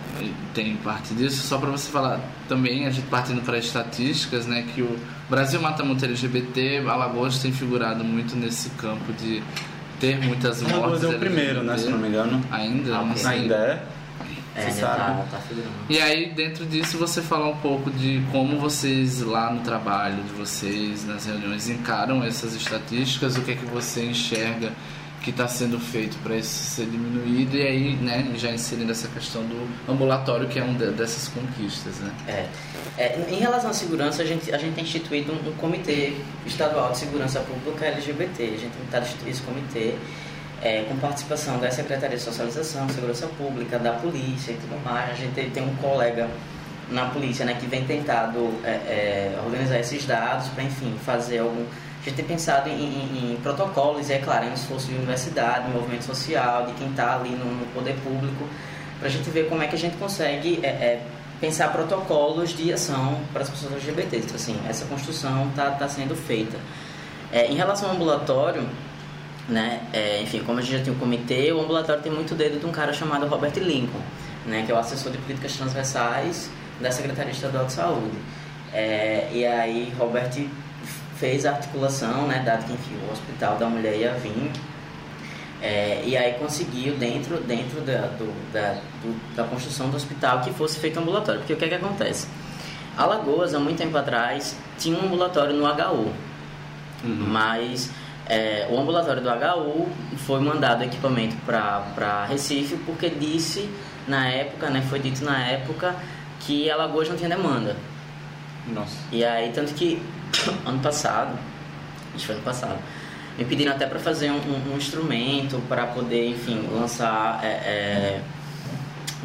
tem parte disso, só para você falar também, a gente partindo para estatísticas, né, que o Brasil mata muito LGBT, Alagoas tem figurado muito nesse campo de ter muitas mortes. Alagoas é o primeiro, né, se não me engano. Ainda? Ah, ainda é. É, você sabe. Tá, tá e aí, dentro disso, você falar um pouco de como vocês lá no trabalho de vocês, nas reuniões, encaram essas estatísticas, o que é que você enxerga que está sendo feito para isso ser diminuído e aí, né, já inserindo essa questão do ambulatório, que é um dessas conquistas, né? É. é. em relação à segurança, a gente, a gente tem instituído um, um comitê estadual de segurança pública LGBT, a gente tem tentado instituir esse comitê é, com participação da Secretaria de Socialização, Segurança Pública, da Polícia e tudo mais. A gente tem um colega na polícia né, que vem tentado é, é, organizar esses dados para, enfim, fazer algum... A gente tem pensado em, em, em protocolos, é claro, em esforço de universidade, de movimento social, de quem está ali no, no, poder público, para a gente ver como é que a gente consegue é, é, pensar protocolos de ação para as pessoas LGBTs. Então, assim, essa construção está tá sendo feita. É, em relação ao ambulatório, né? É, enfim, como a gente já tem um comitê, o ambulatório tem muito dedo de um cara chamado Robert Lincoln, né? que é o assessor de políticas transversais da Secretaria Estadual de Saúde. É, e aí Robert fez a articulação, né, dado que enfim, o Hospital da Mulher ia vir, é, e aí conseguiu dentro, dentro da, do, da, do, da construção do hospital que fosse feito ambulatório. Porque o que é que acontece? Alagoas, há muito tempo atrás, tinha um ambulatório no HU, uhum. mas é, o ambulatório do HU foi mandado equipamento para Recife porque disse na época, né, foi dito na época que Alagoas não tinha demanda. Nossa. E aí, tanto que *coughs* ano passado, acho que foi ano passado, me pediram até para fazer um, um, um instrumento para poder, enfim, lançar é, é,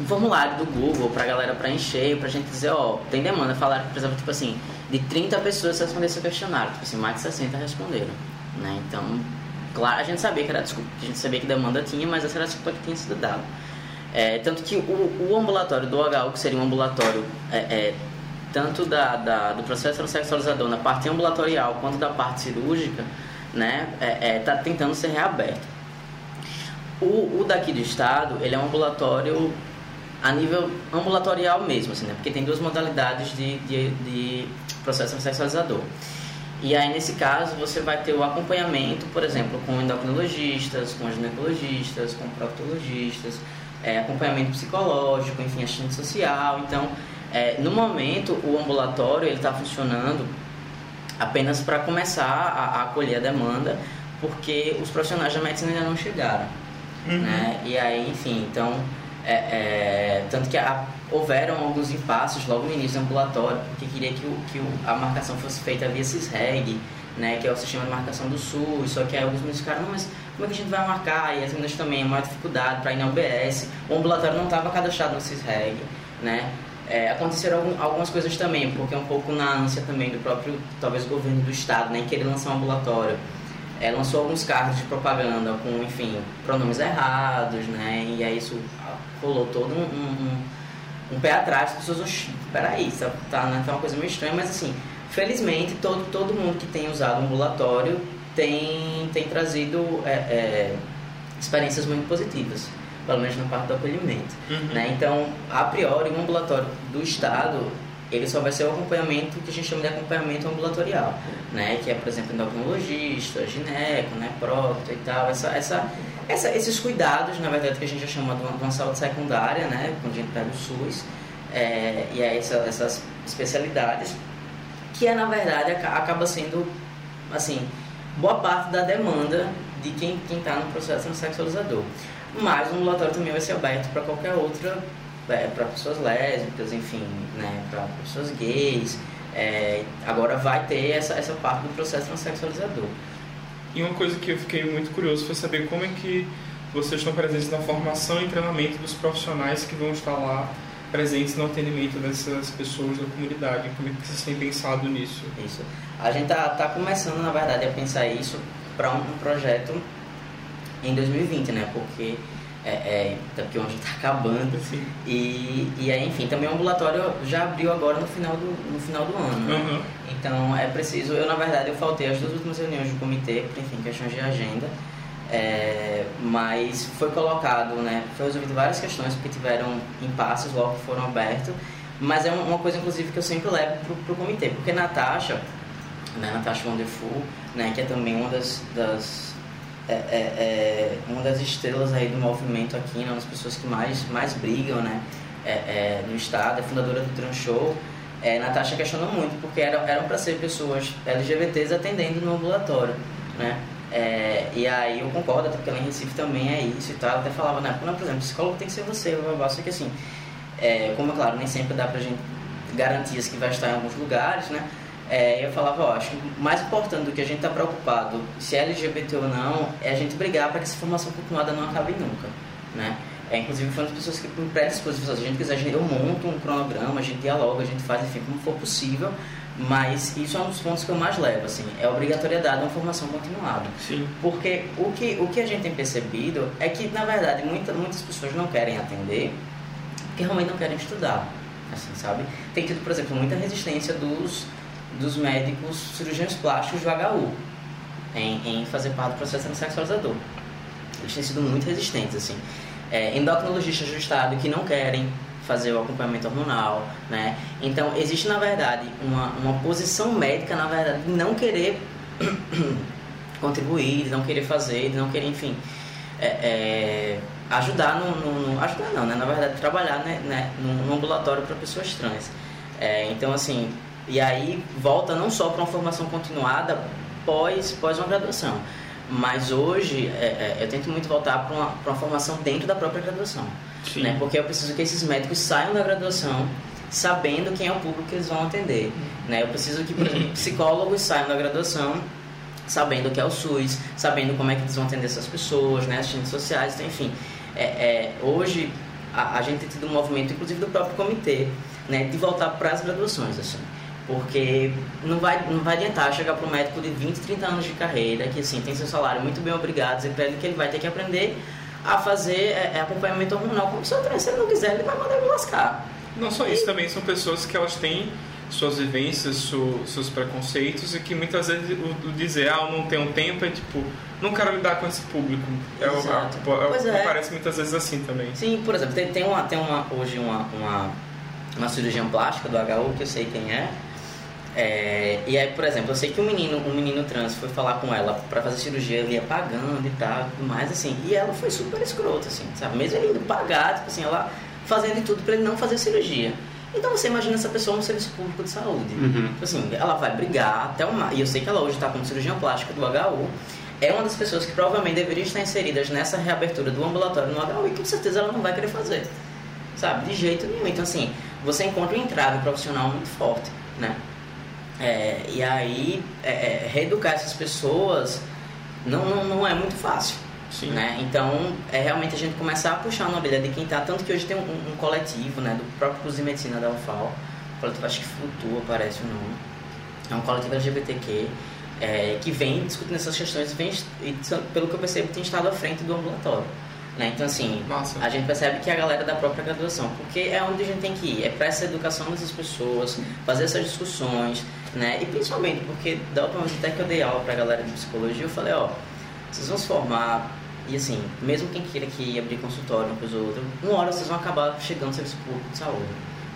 um formulário do Google para a galera preencher, para a gente dizer, ó, tem demanda. Falaram que precisava, tipo assim, de 30 pessoas responder esse questionário, tipo assim, mais de 60 responderam. Né? Então, claro, a gente sabia que era desculpa, a gente sabia que demanda tinha, mas essa era a desculpa que tinha sido dada. É, tanto que o, o, ambulatório do HU, que seria um ambulatório é, é, tanto da, da, do processo sexualizador na parte ambulatorial quanto da parte cirúrgica, né, está é, é, tentando ser reaberto. O, o daqui do estado, ele é um ambulatório a nível ambulatorial mesmo, assim, né? Porque tem duas modalidades de, de, de processo sexualizador. E aí, nesse caso, você vai ter o acompanhamento, por exemplo, com endocrinologistas, com ginecologistas, com proctologistas, é, acompanhamento psicológico, enfim, assistente social. Então, é, no momento, o ambulatório está funcionando apenas para começar a, a acolher a demanda, porque os profissionais da medicina ainda não chegaram. Uhum. Né? E aí, enfim, então, é, é, tanto que a, houveram alguns impasses logo no início do ambulatório, porque queria que, o, que o, a marcação fosse feita via CISREG, né, que é o sistema de marcação do SUS, só que aí alguns meninos ficaram, mas como é que a gente vai marcar? E as meninas também, maior dificuldade para ir na UBS, o ambulatório não estava cadastrado no CISREG, né, é, aconteceram algum, algumas coisas também, porque é um pouco na ânsia também do próprio, talvez, governo do estado, né, querer lançar um ambulatório. É, lançou alguns carros de propaganda com, enfim, pronomes errados, né, e aí isso rolou todo um, um um pé atrás, as pessoas, oxi, peraí, tá, tá, né, tá uma coisa meio estranha, mas assim, felizmente todo, todo mundo que tem usado o ambulatório tem, tem trazido é, é, experiências muito positivas, pelo menos na parte do acolhimento. Uhum. Né? Então, a priori, o ambulatório do Estado, ele só vai ser o acompanhamento que a gente chama de acompanhamento ambulatorial, né? que é, por exemplo, endocrinologista, gineco, né? prócto e tal, essa, essa essa, esses cuidados, na verdade, que a gente já chama de uma, de uma saúde secundária, né? Quando a gente pega o SUS, é, e aí essa, essas especialidades, que é, na verdade, acaba sendo, assim, boa parte da demanda de quem está no processo transexualizador. Mas o ambulatório também vai ser aberto para qualquer outra, é, para pessoas lésbicas, enfim, né, para pessoas gays. É, agora vai ter essa, essa parte do processo transexualizador. E uma coisa que eu fiquei muito curioso foi saber como é que vocês estão presentes na formação e treinamento dos profissionais que vão estar lá presentes no atendimento dessas pessoas da comunidade. Como é que vocês têm pensado nisso? Isso. A gente está tá começando, na verdade, a pensar isso para um, um projeto em 2020, né? Porque é, é, porque onde está acabando. Sim. E, e aí, enfim, também o ambulatório já abriu agora no final do, no final do ano. Né? Uhum. Então é preciso. Eu, na verdade, eu faltei as duas últimas reuniões do comitê, por enfim, questões de agenda. É, mas foi colocado, né? Foi resolvido várias questões porque tiveram impasses logo que foram abertos. Mas é uma coisa, inclusive, que eu sempre levo para o comitê, porque Natasha, né, Natasha Wonderful, né, que é também uma das, das é, é, é, uma das estrelas aí do movimento aqui, né, uma das pessoas que mais, mais brigam né, é, é no estado, é fundadora do Trans Show. É, Natasha questionou muito, porque eram, eram para ser pessoas LGBTs atendendo no ambulatório. Né? É, e aí eu concordo, até porque lá em Recife também é isso e tal. Ela até falava, né, por exemplo, psicólogo tem que ser você, babá. Só que assim, é, como é claro, nem sempre dá pra gente garantias que vai estar em alguns lugares, né? É, eu falava, ó, acho que mais importante do que a gente estar tá preocupado se é LGBT ou não, é a gente brigar para que essa formação continuada não acabe nunca, né? É, inclusive foi uma das pessoas que me predisposição, se a gente quiser, eu monto um cronograma, a gente dialoga, a gente faz, enfim, como for possível, mas isso é um dos pontos que eu mais levo, assim, é a obrigatoriedade de uma formação continuada. Sim. Porque o que, o que a gente tem percebido é que, na verdade, muita, muitas pessoas não querem atender porque realmente não querem estudar, assim, sabe? Tem tido, por exemplo, muita resistência dos dos médicos cirurgiões plásticos do HU em, em fazer parte do processo sexualizador. Eles têm sido muito resistentes, assim. É, endocrinologistas do estado que não querem fazer o acompanhamento hormonal, né? Então, existe, na verdade, uma, uma posição médica, na verdade, de não querer *coughs* contribuir, de não querer fazer, de não querer, enfim, é, é, ajudar no, no, no, Ajudar não, né? Na verdade, trabalhar né, né, no ambulatório para pessoas trans. É, então, assim, e aí volta não só para uma formação continuada pós, pós uma graduação, mas hoje é, é, eu tento muito voltar para uma, uma formação dentro da própria graduação. Né? Porque eu preciso que esses médicos saiam da graduação sabendo quem é o público que eles vão atender. Né? Eu preciso que, por exemplo, *laughs* psicólogos saiam da graduação sabendo o que é o SUS, sabendo como é que eles vão atender essas pessoas, né? assistentes sociais, então, enfim. É, é, hoje a, a, gente tem tido um movimento, inclusive do próprio comitê, né, de voltar para as graduações. Assim. Porque não vai, não vai adiantar chegar para um médico de 20, 30 anos de carreira, que assim, tem seu salário muito bem obrigado, dizer para ele que ele vai ter que aprender a fazer é, é acompanhamento hormonal como se, se ele não quiser, ele vai mandar ele lascar. Não só isso, e... também são pessoas que elas têm suas vivências, su, seus preconceitos e que muitas vezes o, o, dizer, ah, eu não tenho tempo é tipo, não quero lidar com esse público. É, é, tipo, é, é. parece muitas vezes assim também. Sim, por exemplo, tem, tem, uma, tem uma, hoje uma, uma, uma cirurgião plástica do HU que eu sei quem é. É, e aí, por exemplo, eu sei que um menino, um menino trans foi falar com ela para fazer cirurgia, ele ia pagando e tal, mais, assim, e ela foi super escrota, assim, sabe? Mesmo ele indo pagar, tipo assim, ela fazendo de tudo para ele não fazer cirurgia. Então você imagina essa pessoa no serviço público de saúde. Uhum. Tipo assim, ela vai brigar até uma. E eu sei que ela hoje está como cirurgião plástico do HU. É uma das pessoas que provavelmente deveriam estar inseridas nessa reabertura do ambulatório no HU e com certeza ela não vai querer fazer. Sabe? De jeito nenhum. Então, assim, você encontra um entrave profissional muito forte, né? É, e aí, é, é, reeducar essas pessoas não, não, não é muito fácil. Sim. Né? Então, é realmente a gente começar a puxar na orelha de quem está. Tanto que hoje tem um, um, coletivo né, do próprio curso de medicina da UFAL, coletivo acho que Flutua, parece o nome. É um coletivo LGBTQ é, que vem discutindo essas questões vem, e, pelo que eu percebo, tem estado à frente do ambulatório. Né? Então, assim, Nossa. a gente percebe que é a galera da própria graduação, porque é onde a gente tem que ir, é para essa educação dessas pessoas, fazer essas discussões, né? E principalmente porque da última vez até que eu dei aula para a galera de psicologia, eu falei, ó, vocês vão se formar e assim, mesmo quem queira que abrir consultório uma coisa ou outra, uma hora vocês vão acabar chegando no serviço público de saúde,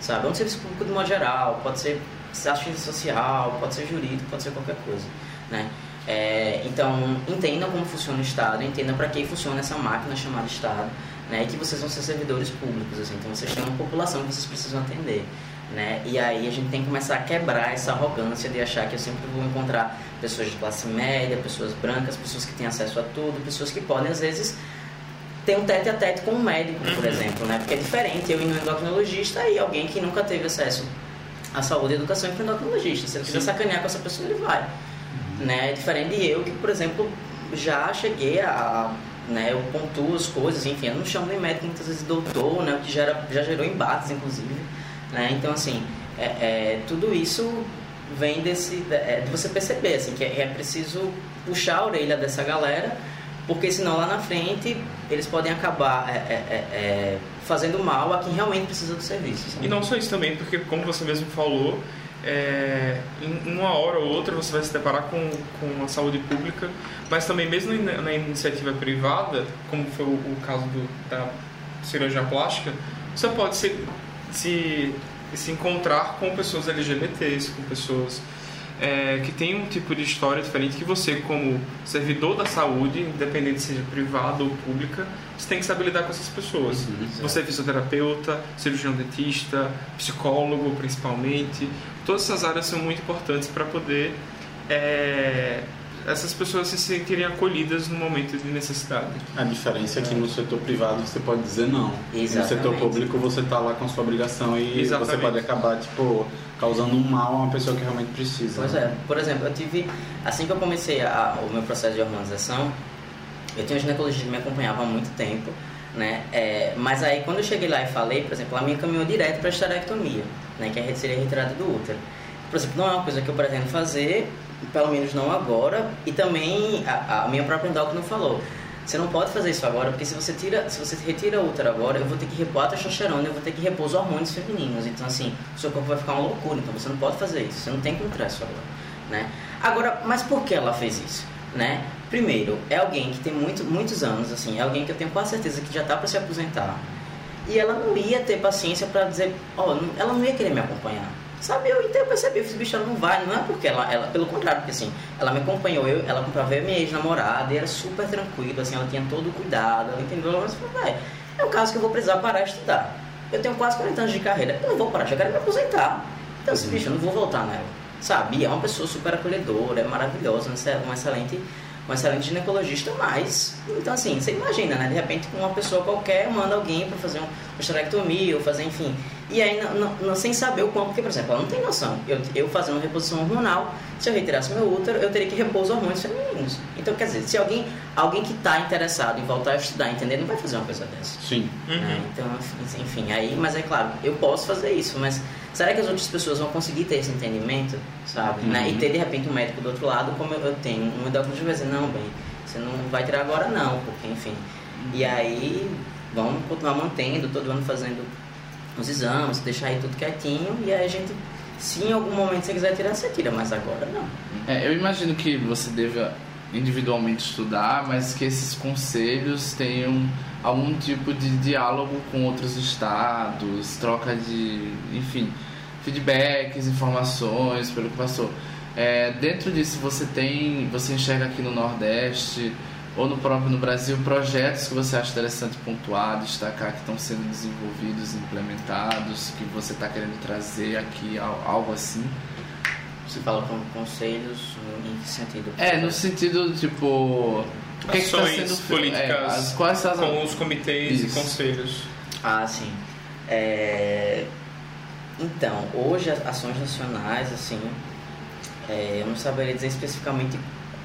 sabe? É um serviço público de modo geral, pode ser assistência social, pode ser jurídico, pode ser qualquer coisa, né? É, então, entendam como funciona o Estado, entendam para que funciona essa máquina chamada Estado, né? E que vocês vão ser servidores públicos, assim, então vocês têm uma população que vocês precisam atender. Né? E aí a gente tem que começar a quebrar essa arrogância de achar que eu sempre vou encontrar pessoas de classe média, pessoas brancas, pessoas que têm acesso a tudo, pessoas que podem às vezes ter um tete a tete com um médico, por uhum. exemplo, né? Porque é diferente eu ir no endocrinologista e alguém que nunca teve acesso à saúde e educação e para endocrinologista. Se ele quiser sacanear com essa pessoa, ele vai. Né? É diferente de eu que, por exemplo, já cheguei a né, eu pontuo as coisas, enfim, eu não chamo nem médico muitas vezes doutor, né, o que já, já gerou embates, inclusive. Né? Então, assim, é, é, tudo isso vem desse, é, de você perceber assim, que é, é preciso puxar a orelha dessa galera, porque senão lá na frente eles podem acabar é, é, fazendo mal a quem realmente precisa do serviço. Sabe? E não só isso também, porque como você mesmo falou, é, em uma hora ou outra você vai se deparar com, com a saúde pública, mas também mesmo na, iniciativa privada, como foi o, o caso do, da cirurgia plástica, você pode ser se, se encontrar com pessoas LGBTs, com pessoas é, que têm um tipo de história diferente que você, como servidor da saúde, independente seja privada ou pública, você tem que saber lidar com essas pessoas. Uhum, você é fisioterapeuta, cirurgião dentista, psicólogo principalmente. Todas essas áreas são muito importantes para poder é, essas pessoas se sentirem acolhidas no momento de necessidade. A diferença é que no setor privado você pode dizer não. Exatamente. No setor público você está lá com a sua obrigação e Exatamente. você pode acabar tipo causando um mal a uma pessoa que realmente precisa. Pois é. Por exemplo, eu tive assim que eu comecei a, o meu processo de hormonização, eu tinha um ginecologista que me acompanhava há muito tempo, né? É, mas aí quando eu cheguei lá e falei, por exemplo, ela me encaminhou direto para a esterectomia, né? Que é seria a retirada do útero. Por exemplo, não é uma coisa que eu pretendo fazer, pelo menos não agora, e também a, a minha própria endócrina falou. Você não pode fazer isso agora, porque se você tira, se você retira o útero agora, eu vou ter que repor a testosterona, eu vou ter que repor os hormônios femininos. Então assim, o seu corpo vai ficar uma loucura. Então você não pode fazer isso. Você não tem entrar isso agora, né? Agora, mas por que ela fez isso, né? Primeiro, é alguém que tem muito, muitos anos, assim, é alguém que eu tenho quase certeza que já está para se aposentar. E ela não ia ter paciência para dizer, ó, oh, ela não ia querer me acompanhar. Sabe, eu, então eu percebi, eu fiz, bicho, ela não vai, não é porque ela, ela, pelo contrário, porque assim, ela me acompanhou, eu, ela acompanhava minha ex-namorada e era super tranquila, assim, ela tinha todo o cuidado, ela entendeu, mas falou, é um caso que eu vou precisar parar de estudar. Eu tenho quase 40 anos de carreira, eu não vou parar, já quero me aposentar. Então, assim, bicho, eu não vou voltar nela. Sabe, é uma pessoa super acolhedora, é maravilhosa, uma excelente um excelente ginecologista, mas. Então, assim, você imagina, né? De repente, uma pessoa qualquer manda alguém para fazer uma esterectomia ou fazer, enfim. E aí, não, não, sem saber o quanto, porque, por exemplo, ela não tem noção. Eu, eu fazendo uma reposição hormonal, se eu retirasse meu útero, eu teria que repor os hormônios femininos. Então, quer dizer, se alguém, alguém que está interessado em voltar a estudar, entender, não vai fazer uma coisa dessa. Sim. Né? Uhum. Então, enfim, aí, mas é claro, eu posso fazer isso, mas será que as outras pessoas vão conseguir ter esse entendimento, sabe? Uhum. Né? E ter de repente um médico do outro lado, como eu tenho, um endocrinologista vai dizer, não, bem, você não vai tirar agora não, porque enfim. E aí vamos continuar mantendo, todo ano fazendo os exames, deixar aí tudo quietinho e aí a gente Se em algum momento você quiser tirar, você tira, mas agora não. É, eu imagino que você deva individualmente estudar, mas que esses conselhos tenham algum tipo de diálogo com outros estados, troca de, enfim, feedbacks, informações pelo que passou. É, dentro disso você tem, você enxerga aqui no Nordeste ou no próprio no Brasil projetos que você acha interessante pontuar, destacar que estão sendo desenvolvidos, implementados, que você está querendo trazer aqui algo assim? Você fala com conselhos em que sentido? É, no sentido, tipo. O que está sendo políticas é, as, quais as... com os comitês Isso. e conselhos. Ah, sim. É... Então, hoje as ações nacionais, assim, é, eu não saberia dizer especificamente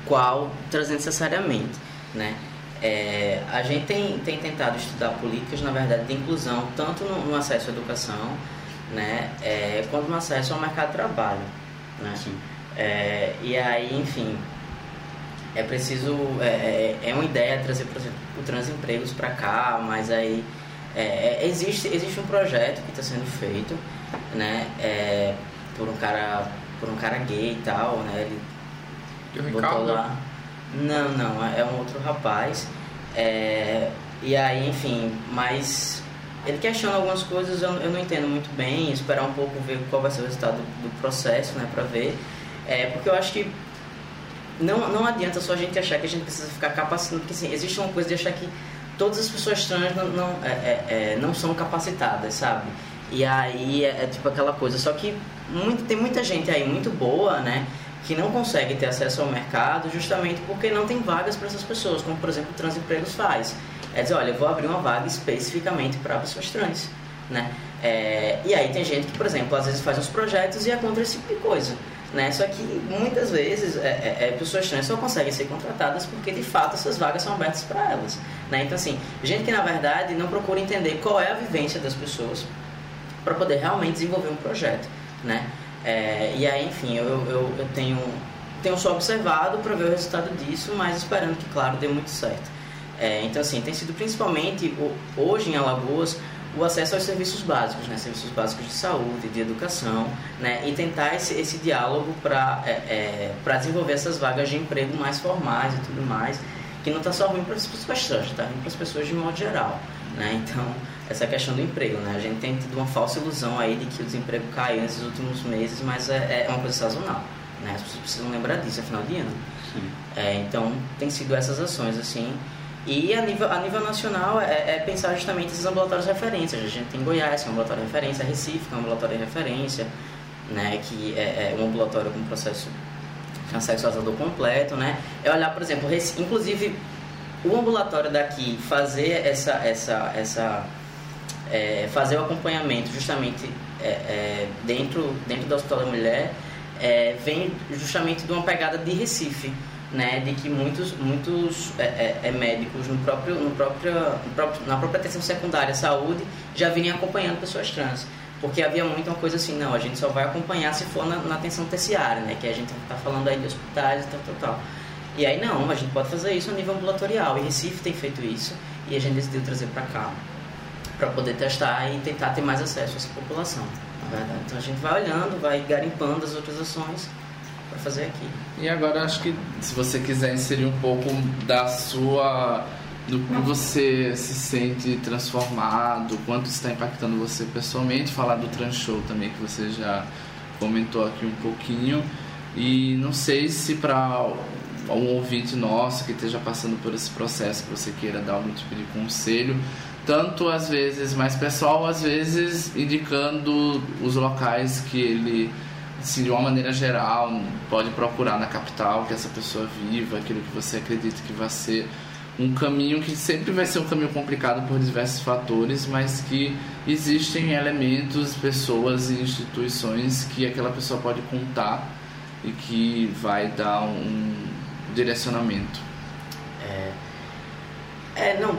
qual trazer necessariamente, né? É, a gente tem, tem tentado estudar políticas, na verdade, de inclusão, tanto no, no acesso à educação, né, é, quanto no acesso ao mercado de trabalho né? É, e aí, enfim, é preciso. É, é, é uma ideia trazer, por exemplo, o Transempregos para cá, mas aí é, é, existe, existe um projeto que está sendo feito, né? Por um cara por um cara gay e tal, né? Ele Ricardo? lá. Não, não, é um outro rapaz. É, e aí, enfim, mas ele questiona algumas coisas, eu, eu não entendo muito bem, esperar um pouco ver qual vai ser o resultado do, do processo, né, para ver. É, porque eu acho que não, não adianta só a gente achar que a gente precisa ficar capacitando, porque assim, existe uma coisa de achar que todas as pessoas trans não, não, é, é, é, não são capacitadas, sabe? E aí é, é, tipo aquela coisa, só que muito, tem muita gente aí muito boa, né? Que não consegue ter acesso ao mercado justamente porque não tem vagas para essas pessoas, como por exemplo o Transempregos faz é dizer, olha, eu vou abrir uma vaga especificamente para pessoas trans, né? É, e aí tem gente que, por exemplo, às vezes faz uns projetos e é contra esse tipo de coisa, né? Só que muitas vezes é, é, é pessoas trans só conseguem ser contratadas porque de fato essas vagas são abertas para elas, né? Então assim, gente que na verdade não procura entender qual é a vivência das pessoas para poder realmente desenvolver um projeto, né? É, e aí, enfim, eu, eu, eu tenho tenho só observado para ver o resultado disso, mas esperando que, claro, dê muito certo. É, então, assim, tem sido principalmente, hoje em Alagoas, o acesso aos serviços básicos, né? serviços básicos de saúde, de educação, né? e tentar esse, esse diálogo para é, é, desenvolver essas vagas de emprego mais formais e tudo mais, que não está só ruim para as pessoas trans, está ruim para as pessoas de modo geral. Né? Então, essa questão do emprego, né? a gente tem tido uma falsa ilusão aí de que o desemprego caiu nesses últimos meses, mas é, é uma coisa sazonal. Né? As pessoas precisam lembrar disso, é final de ano. É, então, tem sido essas ações assim e a nível, a nível nacional é, é pensar justamente esses ambulatórios de referência. A gente tem Goiás, que é um ambulatório de referência, Recife, que é um ambulatório de referência, né, que é, é um ambulatório com processo transexualizador completo, né? É olhar, por exemplo, inclusive o ambulatório daqui fazer essa, essa, essa é, fazer o acompanhamento justamente é, é, dentro, dentro do Hospital da Mulher é, vem justamente de uma pegada de Recife né, de que muitos, muitos é, é, médicos no próprio, no próprio, no próprio, na própria atenção secundária saúde já vinham acompanhando pessoas trans. Porque havia muito uma coisa assim, não, a gente só vai acompanhar se for na, na atenção terciária, né, que a gente está falando aí de hospitais e tal, tal, tal. E aí não, a gente pode fazer isso a nível ambulatorial. E Recife tem feito isso e a gente decidiu trazer para cá para poder testar e tentar ter mais acesso a essa população, verdade. Então a gente vai olhando, vai garimpando as outras ações para fazer aqui. E agora acho que se você quiser inserir um pouco da sua do que você se sente transformado, quanto está impactando você pessoalmente, falar do trans show também que você já comentou aqui um pouquinho. E não sei se para um ouvinte nosso que esteja passando por esse processo que você queira dar algum tipo de conselho, tanto às vezes mais pessoal, às vezes indicando os locais que ele assim, de uma maneira geral, pode procurar na capital que essa pessoa viva, aquilo que você acredita que vai ser um caminho que sempre vai ser um caminho complicado por diversos fatores, mas que existem elementos, pessoas e instituições que aquela pessoa pode contar e que vai dar um direcionamento. É, é não,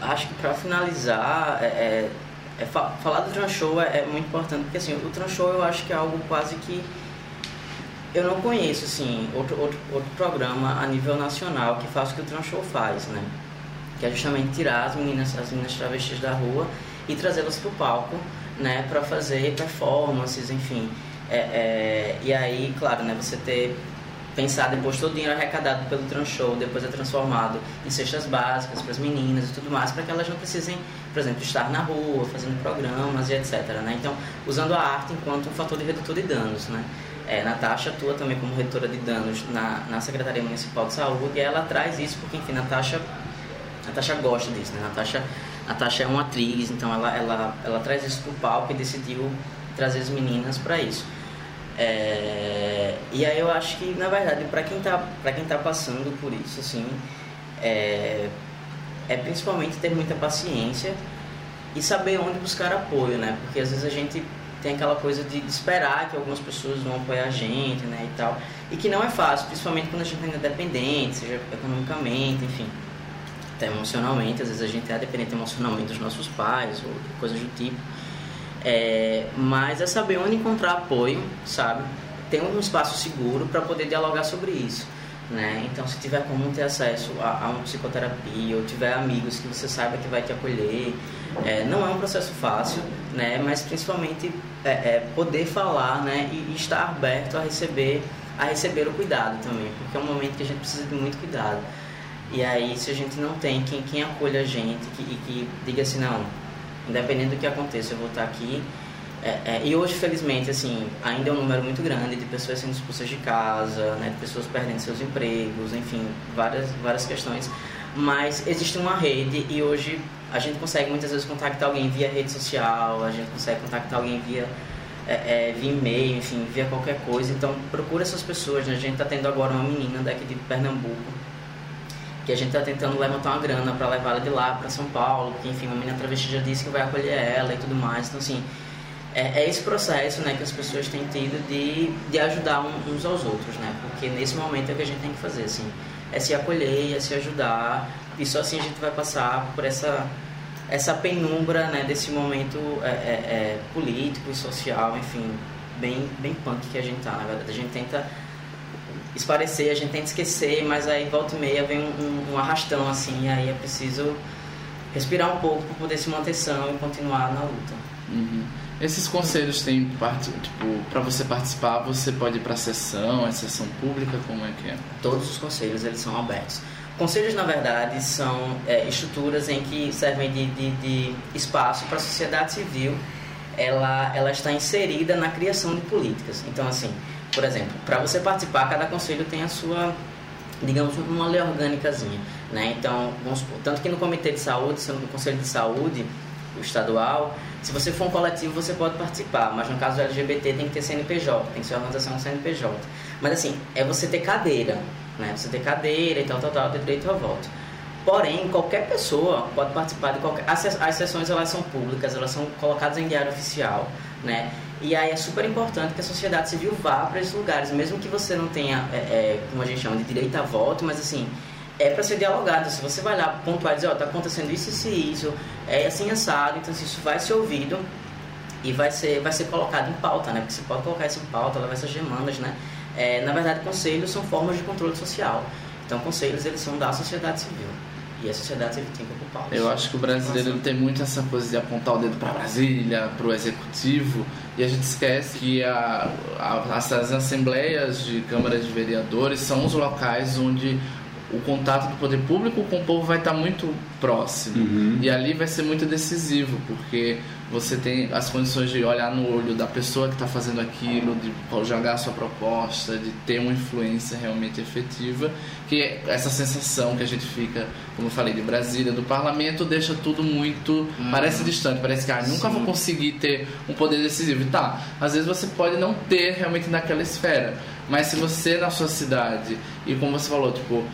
acho que para finalizar, é, é é, fa falar do Transhow é, é muito importante, porque assim, o Transhow eu acho que é algo quase que eu não conheço assim, outro, outro, outro programa a nível nacional que faz o que o Transhow faz, né? Que é justamente tirar as meninas, as meninas travestis da rua e trazê-las para o palco, né? Para fazer performances, enfim. É, é, e aí, claro, né, você ter pensar depois todo o dinheiro arrecadado pelo Transhow depois é transformado em cestas básicas para as meninas e tudo mais, para que elas não precisem, por exemplo, estar na rua, fazendo programas e etc. Né? Então, usando a arte enquanto um fator de redutor de danos. Né? É, Natasha atua também como redutora de danos na, na Secretaria Municipal de Saúde e ela traz isso porque, enfim, Natasha, Natasha gosta disso. Né? Natasha, Natasha é uma atriz, então ela, ela, ela traz isso para o palco e decidiu trazer as meninas para isso. É, e aí eu acho que, na verdade, para quem está para quem tá passando por isso, assim, é, é principalmente ter muita paciência e saber onde buscar apoio, né? Porque às vezes a gente tem aquela coisa de, esperar que algumas pessoas vão apoiar a gente, né, e tal. E que não é fácil, principalmente quando a gente ainda é dependente, seja economicamente, enfim, até emocionalmente. Às vezes a gente é dependente emocionalmente dos nossos pais ou coisas do tipo. É, mas é saber onde encontrar apoio, sabe? Ter um espaço seguro para poder dialogar sobre isso. Né? Então, se tiver como ter acesso a, a uma psicoterapia ou tiver amigos que você saiba que vai te acolher, é, não é um processo fácil, né? Mas principalmente é, é poder falar, né? E, e, estar aberto a receber, a receber o cuidado também, porque é um momento que a gente precisa de muito cuidado. E aí, se a gente não tem quem, quem acolha a gente que, e que diga assim, não, independente do que aconteça, eu vou estar aqui. É, é, e hoje, felizmente, assim, ainda é um número muito grande de pessoas sendo expulsas de casa, né, de pessoas perdendo seus empregos, enfim, várias, várias questões. Mas existe uma rede e hoje a gente consegue muitas vezes contactar alguém via rede social, a gente consegue contactar alguém via, é, é, via e-mail, enfim, via qualquer coisa. Então procura essas pessoas. Né? A gente está tendo agora uma menina daqui de Pernambuco que a gente está tentando levantar uma grana para levar ela de lá para São Paulo, porque enfim, uma menina travesti já disse que vai acolher ela e tudo mais. Então, assim, é, é esse processo né, que as pessoas têm tido de, de ajudar uns aos outros, né? Porque nesse momento é o que a gente tem que fazer, assim, é se acolher, é se ajudar, e só assim a gente vai passar por essa essa penumbra né, desse momento é, é, é, político e social, enfim, bem, bem punk que a gente tá, na verdade. A gente tenta esparecer, a gente tenta esquecer, mas aí volta e meia vem um, um, um arrastão assim, e aí é preciso respirar um pouco para poder se manter são e continuar na luta. Uhum. Esses conselhos têm parte, tipo, para você participar, você pode ir para a sessão, é sessão pública, como é que é? Todos os conselhos eles são abertos. Conselhos, na verdade, são é, estruturas em que servem de, de, de espaço para a sociedade civil. Ela, ela está inserida na criação de políticas. Então, assim, por exemplo, para você participar, cada conselho tem a sua, digamos, uma lei orgânicazinha, né? Então, vamos tanto que no comitê de saúde, no conselho de saúde, o estadual, se você for um coletivo, você pode participar, mas no caso do LGBT tem que ter CNPJ, tem que ser organização CNPJ. Mas assim, é você ter cadeira, né? Você ter cadeira e tal, tal, tal, ter direito ao voto. Porém, qualquer pessoa pode participar de qualquer. As, as sessões elas são públicas, elas são colocadas em diário oficial, né? E aí é super importante que a sociedade civil vá para esses lugares, mesmo que você não tenha, é, é, como a gente chama, de direito a voto, mas assim, é para ser dialogado. Se você vai lá pontuar e dizer, ó, oh, tá acontecendo isso, isso e isso, é assim assado, então assim, isso vai ser ouvido e vai ser, vai ser colocado em pauta, né? Porque você pode colocar isso em pauta, levar essas demandas, né? É, na verdade, conselhos são formas de controle social. Então, conselhos, eles são da sociedade civil. E a sociedade civil tem que ocupar Eu acho que o brasileiro tem muito essa coisa de apontar o dedo para Brasília, para o executivo, e a gente esquece que a, a, as assembleias de câmaras de vereadores são os locais onde o contato do poder público com o povo vai estar muito próximo. Uhum. E ali vai ser muito decisivo, porque você tem as condições de olhar no olho da pessoa que está fazendo aquilo, de jogar a sua proposta, de ter uma influência realmente efetiva, que é essa sensação que a gente fica, como eu falei, de Brasília, do parlamento, deixa tudo muito. Uhum. parece distante, parece que ah, nunca Sim. vou conseguir ter um poder decisivo. E tá, às vezes você pode não ter realmente naquela esfera, mas se você na sua cidade, e como você falou, tipo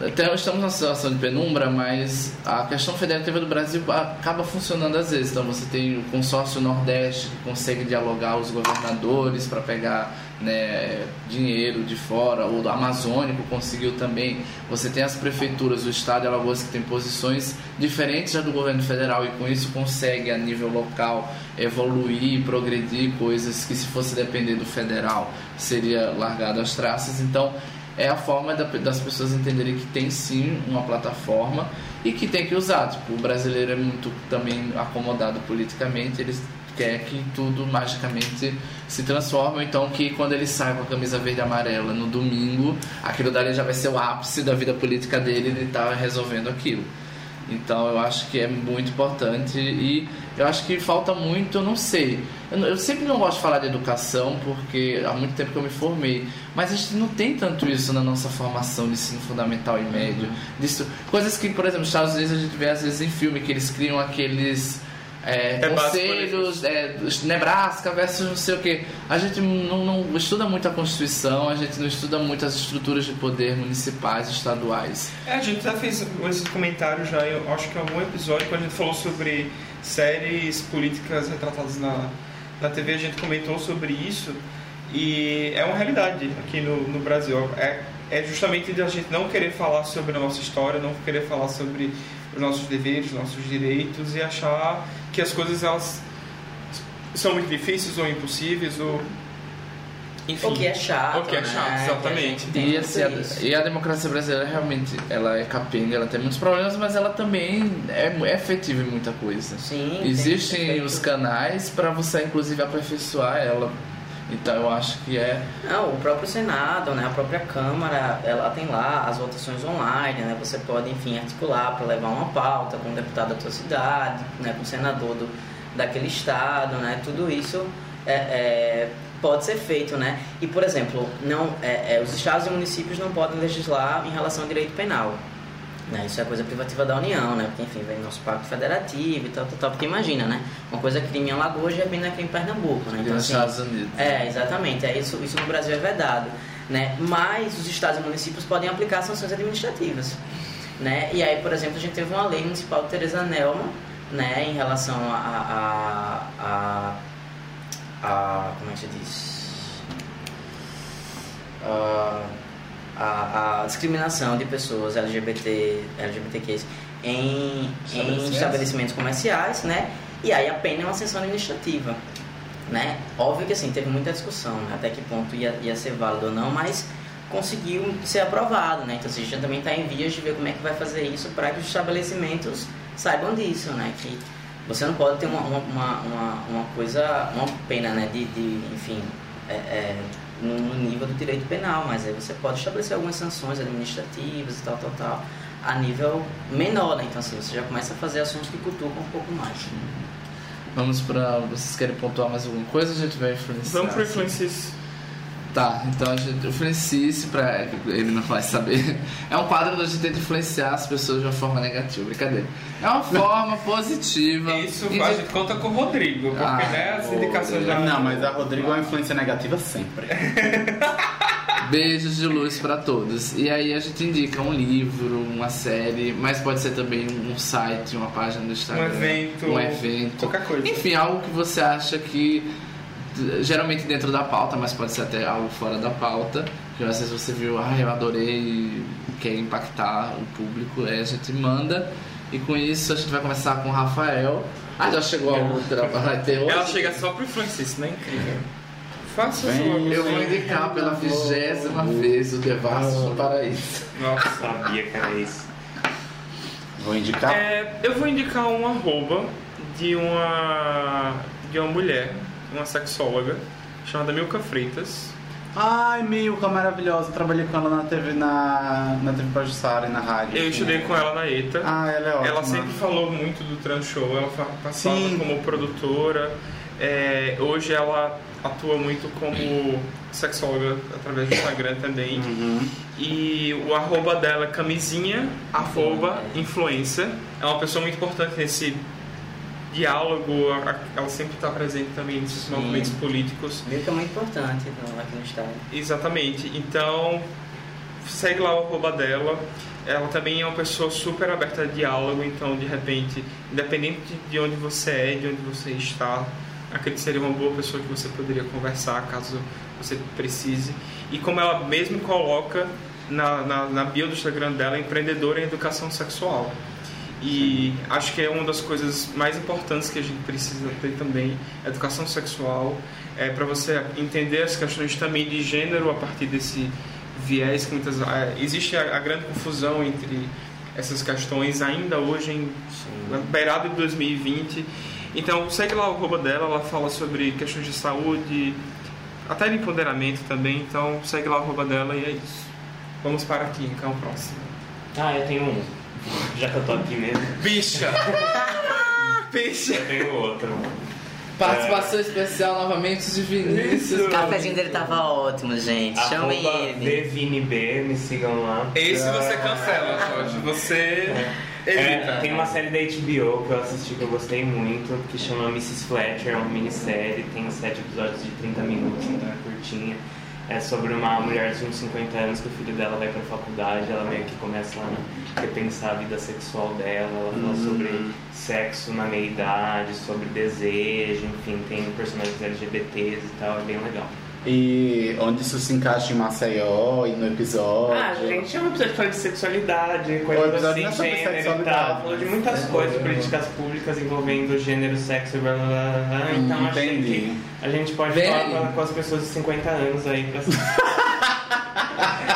até estamos numa situação de penumbra, mas a questão federativa do Brasil acaba funcionando às vezes. Então você tem o consórcio Nordeste que consegue dialogar os governadores para pegar né, dinheiro de fora, ou do Amazônico conseguiu também. Você tem as prefeituras, o estado de Alagoas que tem posições diferentes já do governo federal e com isso consegue a nível local evoluir, progredir coisas que se fosse depender do federal seria largado às traças. Então é a forma das pessoas entenderem que tem sim uma plataforma e que tem que usar. Tipo, o brasileiro é muito também acomodado politicamente, eles quer que tudo magicamente se transforme, então que quando ele sai com a camisa verde e amarela no domingo, aquilo dali já vai ser o ápice da vida política dele de estar resolvendo aquilo. Então eu acho que é muito importante e eu acho que falta muito, eu não sei. Eu, eu, sempre não gosto de falar de educação porque há muito tempo que eu me formei, mas a gente não tem tanto isso na nossa formação de ensino fundamental e médio. Disso, coisas que, por exemplo, nos Estados Unidos a gente vê às vezes em filme que eles criam aqueles é, conselhos, é, Nebraska versus não sei o que. A gente não, não, estuda muito a Constituição, a gente não estuda muito as estruturas de poder municipais, estaduais. É, a gente já fez esses comentários já, eu acho que em algum episódio, quando a gente falou sobre séries políticas retratadas na, na TV, a gente comentou sobre isso. E é uma realidade aqui no, no Brasil. É, é justamente de a gente não querer falar sobre a nossa história, não querer falar sobre os nossos deveres, nossos direitos e achar que as coisas elas são muito difíceis ou impossíveis ou enfim, o que é chato, o que é chato, né? exatamente. E, assim, a, e a democracia brasileira realmente ela é capenga, ela tem muitos problemas, mas ela também é, é efetiva em muita coisa. Sim. Existem os canais para você inclusive aperfeiçoar ela. Então eu acho que é. Não, o próprio Senado, né, a própria Câmara, ela tem lá as votações online, né? Você pode, enfim, articular para levar uma pauta com o deputado da tua cidade, né, com o senador do, daquele estado, né? Tudo isso é, é pode ser feito, né? E por exemplo, não, é, é, os estados e municípios não podem legislar em relação ao direito penal. Né? Isso é coisa privativa da União, né? Porque, enfim, vem nosso pacto federativo e tal, tal, tal. Porque imagina, né? Uma coisa é crime em Alagoas, repente é crime em Pernambuco, né? Então, assim, Estados Unidos. É, exatamente. É isso, isso no Brasil é vedado, né? Mas os estados e municípios podem aplicar sanções administrativas, né? E aí, por exemplo, a gente teve uma lei municipal de Teresa Nelma, né? Em relação a, a, a, a como é que se diz? Uh, a, a discriminação de pessoas LGBT, LGBTQs em, em estabelecimentos comerciais, né? E aí a pena é uma sanção administrativa, né? Óbvio que assim, teve muita discussão, né? até que ponto ia, ia ser válido ou não, mas conseguiu ser aprovado, né? Então assim, a gente também está em vias de ver como é que vai fazer isso para que os estabelecimentos saibam disso, né? Que você não pode ter uma, uma, uma, uma coisa, uma pena, né? De, de enfim, é, é, no, no, nível do direito penal, mas aí você pode estabelecer algumas sanções administrativas e tal, tal, tal, a nível menor, né? Então assim, você já começa a fazer ações que cutucam um pouco mais. Vamos para. Vocês querem pontuar mais alguma coisa? A gente vai influenciar. Vamos para influências Tá, então a gente, o Francis, pra ele não vai saber, é um quadro onde a gente tenta influenciar as pessoas de uma forma negativa, brincadeira. É uma forma positiva. *laughs* Isso a gente conta com o Rodrigo, porque ah, né, as indicações já. Não, mas a Rodrigo é uma influência negativa sempre. *laughs* Beijos de luz para todos. E aí a gente indica um livro, uma série, mas pode ser também um site, uma página do Instagram. Um evento. Um evento. Qualquer coisa. Enfim, algo que você acha que geralmente dentro da pauta, mas pode ser até algo fora da pauta. Que às vezes você viu, ah, eu adorei, quer impactar o público, aí a gente manda. E com isso a gente vai começar com o Rafael. Ah, já chegou a outra, vai ter outra. Ela chega só pro Francisco, né? Incrível. Faça Bem, Eu vou indicar pela vigésima vez o Devassos no Paraíso. Nossa, sabia que era isso. Vou indicar? É, eu vou indicar um arroba de uma, de uma mulher uma sexóloga chamada Milka Freitas. Ai, Milka, maravilhosa. Trabalhei com ela na TV, na, na TV Pajussara e na rádio. Eu estudei com ela na ETA. Ah, ela é ótima. Ela sempre falou muito do trans show. Ela passava Sim. como produtora. É, hoje ela atua muito como sexóloga através do Instagram também. Uhum. E o arroba dela é camisinha, arroba influência. É uma pessoa muito importante nesse diálogo, ela sempre está presente também nesses Sim. movimentos políticos. Meio que é muito importante então, aqui no estado. Exatamente. Então, segue lá o arroba dela. Ela também é uma pessoa super aberta a diálogo, então, de repente, independente de onde você é, de onde você está, acredito que seria uma boa pessoa que você poderia conversar caso você precise. E como ela mesmo coloca na, na, na bio do Instagram dela, empreendedora em educação sexual. E acho que é uma das coisas mais importantes que a gente precisa ter também, educação sexual, é para você entender as questões também de gênero a partir desse viés que muitas é, existe a, a, grande confusão entre essas questões ainda hoje em na beirada de 2020 Então segue lá o arroba dela, ela fala sobre questões de saúde, até de empoderamento também, então segue lá o arroba dela e é isso. Vamos para aqui, então, próximo. Ah, eu tenho um. Já que eu tô aqui mesmo, Bicha! *laughs* Bicha! eu tenho outro. Participação especial novamente de Vinícius. O cafezinho dele tava ótimo, gente. Chame ele. DVNB, me sigam lá. Esse você cancela, Jorge. Você É, evita. tem uma série da HBO que eu assisti que eu gostei muito, que chama Mrs. Fletcher, é uma minissérie, tem sete episódios de 30 minutos, então é curtinha. É sobre uma mulher de uns 50 anos que o filho dela vai pra faculdade, ela meio que começa a repensar a vida sexual dela, ela fala sobre sexo na meia-idade, sobre desejo, enfim, tem personagens LGBTs e tal, é bem legal. E onde isso se encaixa em Maceió e no episódio? Ah, gente, é um episódio que fala de sexualidade, coisas assim, é gênero e tal. Falou de muitas coisas, políticas públicas envolvendo gênero, sexo e blá blá blá. blá. Então entendi. que a gente pode Bem- falar com as pessoas de 50 anos aí pra *laughs*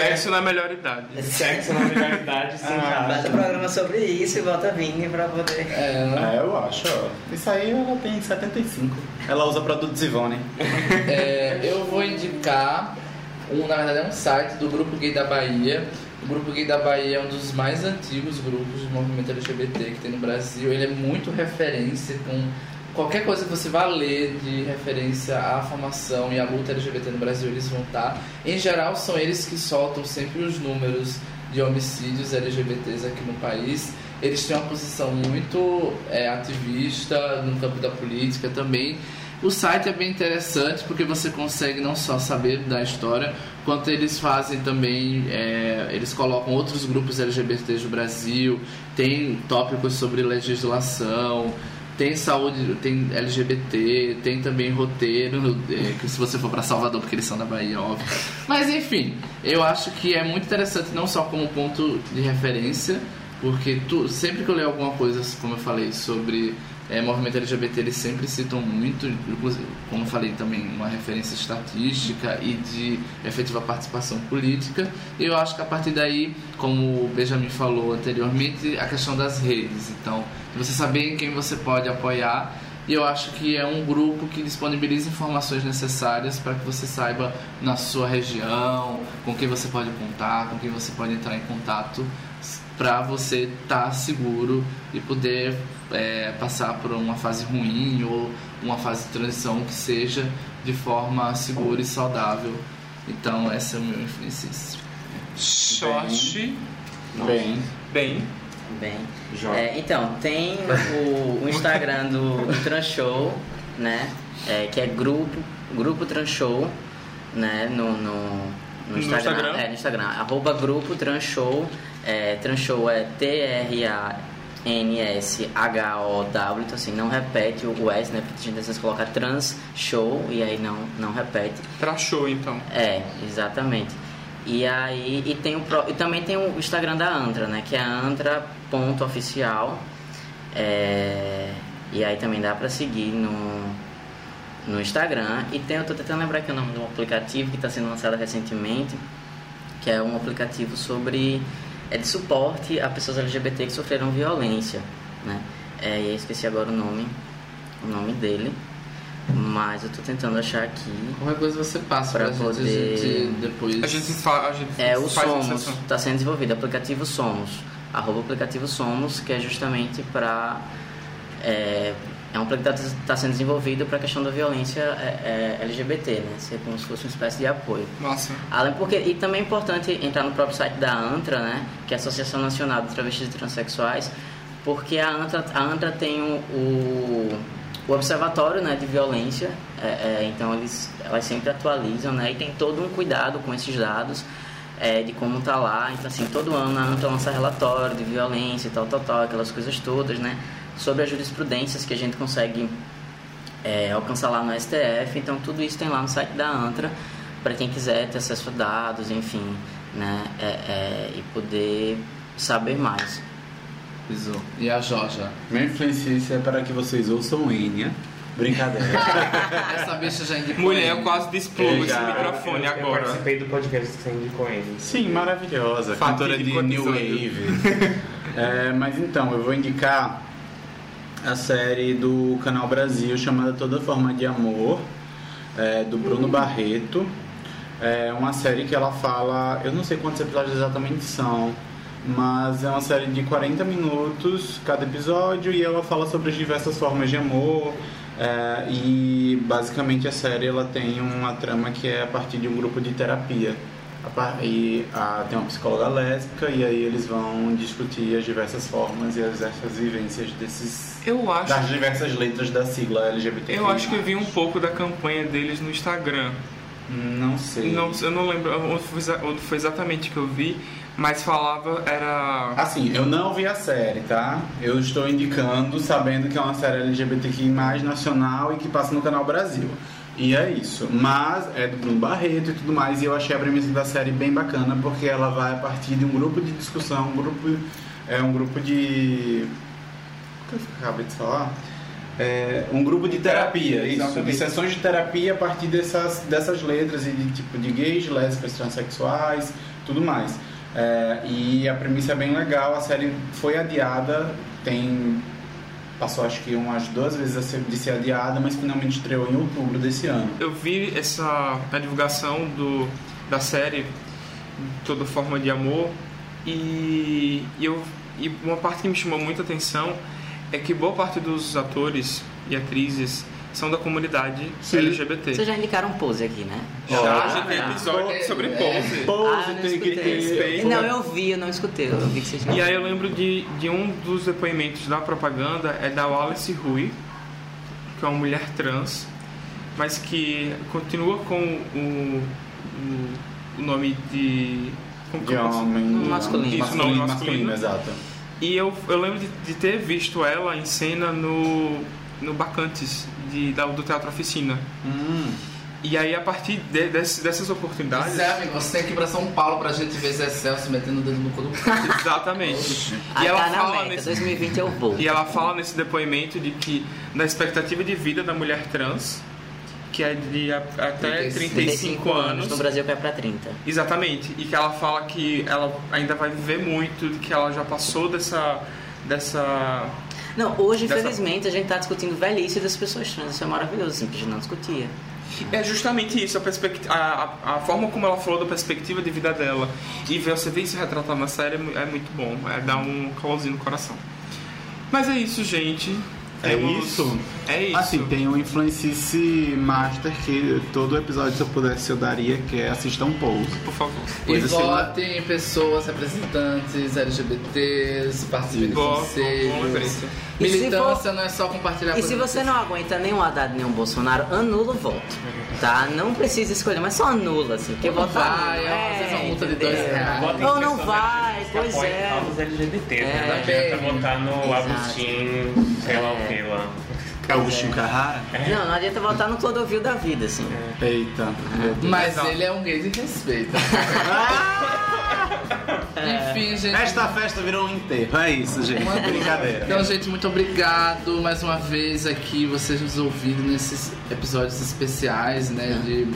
Sexo na melhor idade. sexo na melhor idade se *laughs* Faz um encaixa. programa sobre isso e volta a Vini pra poder. É, né? É, eu acho. ó. Isso aí ela tem 75. Ela usa produto Zivone. *laughs* É, eu vou indicar um, na verdade é um site do Grupo Gay da Bahia. O Grupo Gay da Bahia é um dos mais antigos grupos de movimento LGBT que tem no Brasil. Ele é muito referência com qualquer coisa que você vá ler de referência à formação e à luta LGBT no Brasil, eles vão estar. Em geral, são eles que soltam sempre os números de homicídios LGBTs aqui no país. Eles têm uma posição muito é, ativista no campo da política também. O site é bem interessante porque você consegue não só saber da história, quanto eles fazem também, é, eles colocam outros grupos LGBTs do Brasil, tem tópicos sobre legislação, tem saúde, tem LGBT, tem também roteiro, é, que se você for para Salvador, porque eles são da Bahia, óbvio. Mas enfim, eu acho que é muito interessante não só como ponto de referência, porque tu, sempre que eu leio alguma coisa, como eu falei, sobre é, movimento LGBT, eles sempre citam muito, como eu falei também, uma referência estatística e de efetiva participação política. E eu acho que a partir daí, como o Benjamin falou anteriormente, a questão das redes. Então, você saber em quem você pode apoiar. E eu acho que é um grupo que disponibiliza informações necessárias para que você saiba na sua região, com quem você pode contar, com quem você pode entrar em contato, para você estar seguro e poder é, passar por uma fase ruim ou uma fase de transição que seja de forma segura e saudável. Então, essa é o meu influencista. Short. Bem. Bem. Bem. É, então, tem o, o Instagram do, do Transhow, né? É, que é grupo, grupo Transhow, né? No, no, no Instagram. Instagram? É, no Instagram. Arroba grupo Transhow. É, Transhow é T-R-A-N-S-H-O-W. Então, assim, não repete o S, né? Porque a gente às vezes coloca trans show e aí não, não repete. Pra show, então. É, exatamente. E aí e tem o e também tem o Instagram da Antra, né? Que é antra.oficial. É, e aí também dá pra seguir no, no Instagram. E tem, eu tô tentando lembrar que é o nome do aplicativo que está sendo lançado recentemente, que é um aplicativo sobre é de suporte a pessoas LGBT que sofreram violência, né? É, e eu esqueci agora o nome, o nome dele. Mas eu tô tentando achar aqui. Qualquer coisa você passa gente, poder- a gente depois. A gente, fa a gente É o Somos, está sendo desenvolvido, aplicativo Somos, arroba aplicativo Somos, que é justamente para é, é um aplicativo que está sendo desenvolvido para a questão da violência é, é, LGBT, né? Ser como se fosse uma espécie de apoio. Nossa. Além porque e também é importante entrar no próprio site da ANTRA, né? Que é a Associação Nacional de Travestis e Transsexuais, porque a ANTRA, a ANTRA tem o, o, o observatório, né, de violência. é, é, então eles elas sempre atualizam, né? E tem todo um cuidado com esses dados. é, de como tá lá, então assim, todo ano a ANTRA lança relatório de violência e tal, tal, tal, aquelas coisas todas, né? Sobre as jurisprudências que a gente consegue é, alcançar lá no STF. Então tudo isso tem lá no site da ANTRA para quem quiser ter acesso a dados, enfim, né, é, é, e poder saber mais. Pisou. E a Jorja? Minha influência é para que vocês ouçam Enya. Brincadeira. *laughs* Essa bicha já indicou. Mulher, eu quase desplomo esse microfone eu, eu agora. participei do podcast que você indicou ele. Sim, maravilhosa. Fatídico Cantora de New. Wave. *laughs* É, mas então, eu vou indicar a série do Canal Brasil chamada Toda Forma de Amor, é, do Bruno Barreto. É uma série que ela fala, eu não sei quantos episódios exatamente são, mas é uma série de 40 minutos cada episódio e ela fala sobre as diversas formas de amor. é, e basicamente a série ela tem uma trama que é a partir de um grupo de terapia. E a- tem uma psicóloga lésbica e aí eles vão discutir as diversas formas e as diversas vivências desses Eu acho, das diversas letras da sigla LGBT. eu acho que eu vi um pouco da campanha deles no Instagram. Não sei. Não, eu não lembro onde foi, exatamente que eu vi, mas falava era Assim, eu não vi a série, tá? Eu estou indicando, sabendo que é uma série LGBTQI nacional e que passa no canal Brasil. E é isso. Mas é do Bruno Barreto e tudo mais, e eu achei a premissa da série bem bacana, porque ela vai a partir de um grupo de discussão, um grupo. É um grupo de. Que eu acabei de falar? É, um grupo de terapia, isso, de Exatamente. sessões de terapia a partir dessas, dessas letras e de tipo de gays, lésbicas, transexuais, tudo mais. É, e a premissa é bem legal, a série foi adiada, tem passou acho que umas duas vezes a ser- de ser adiada, mas finalmente estreou em outubro desse ano. eu vi essa a divulgação do, da série Toda Forma de Amor e, e eu, e uma parte que me chamou muita atenção é que boa parte dos atores e atrizes são da comunidade Sim. LGBT. Vocês já indicaram pose aqui, né? Já a gente tem episódio é, sobre é. pose. Pose Ah, tem que ter. Não, eu vi, eu não escutei. Eu vi que vocês E aí eu lembro de, de um dos depoimentos da propaganda é da Wallace Rui, que é uma mulher trans, mas que continua com o, o, o nome de. Como que posso- homem. Masculino. Isso, masculino, nome masculino, masculino. exato. E eu, eu lembro de, de ter visto ela em cena no, no Bacantes de, da, do Teatro Oficina. Hum. E aí, a partir de- desse- dessas oportunidades. Zé, amigo, você tem que ir pra São Paulo pra gente ver Zé Celso metendo o dedo no cu do *laughs* Exatamente. E ela tá fala meta, nesse 2020 eu vou. E ela fala nesse depoimento de que na expectativa de vida da mulher trans, que é de até 35 anos, No Brasil vai pra 30. exatamente, e que ela fala que ela ainda vai viver muito, que ela já passou dessa dessa Não, hoje, Dessa- infelizmente, a gente tá discutindo velhice das pessoas trans. Isso é maravilhoso, assim, que a gente não discutia. é justamente isso, a, perspectiva, a, a, forma como ela falou da perspectiva de vida dela e ver você ver isso retratado na série é é muito bom, é dar um calorzinho no coração. Mas é isso, gente. É Temos- isso? É isso. Assim, tem um Influencice Master que todo episódio, se eu pudesse, eu daria, que é assistam Pose. Por favor. E Coisa assim, votem em pessoas representantes LGBTs, participem de Boa, E Militância não é só compartilhar E se você não aguenta nem o Haddad nem o Bolsonaro, anula o voto. Tá? Não precisa escolher, mas só anula, assim. Porque Não votar vai, nulo, é, às vezes uma multa de dois reais. Ou não vai, pois é. causas LGBT, né? É. Não adianta votar no Exato. Agostinho, sei lá o que lá. Agostinho Carrara? Não, não adianta votar no Clodovil da vida, assim. Eita, meu Deus. Mas ele é um gay de respeito. *laughs* Enfim, gente. Esta festa virou um enterro. É isso, gente. Uma Brincadeira. Então, gente, muito obrigado mais uma vez aqui, vocês nos ouvindo nesses episódios especiais, né, de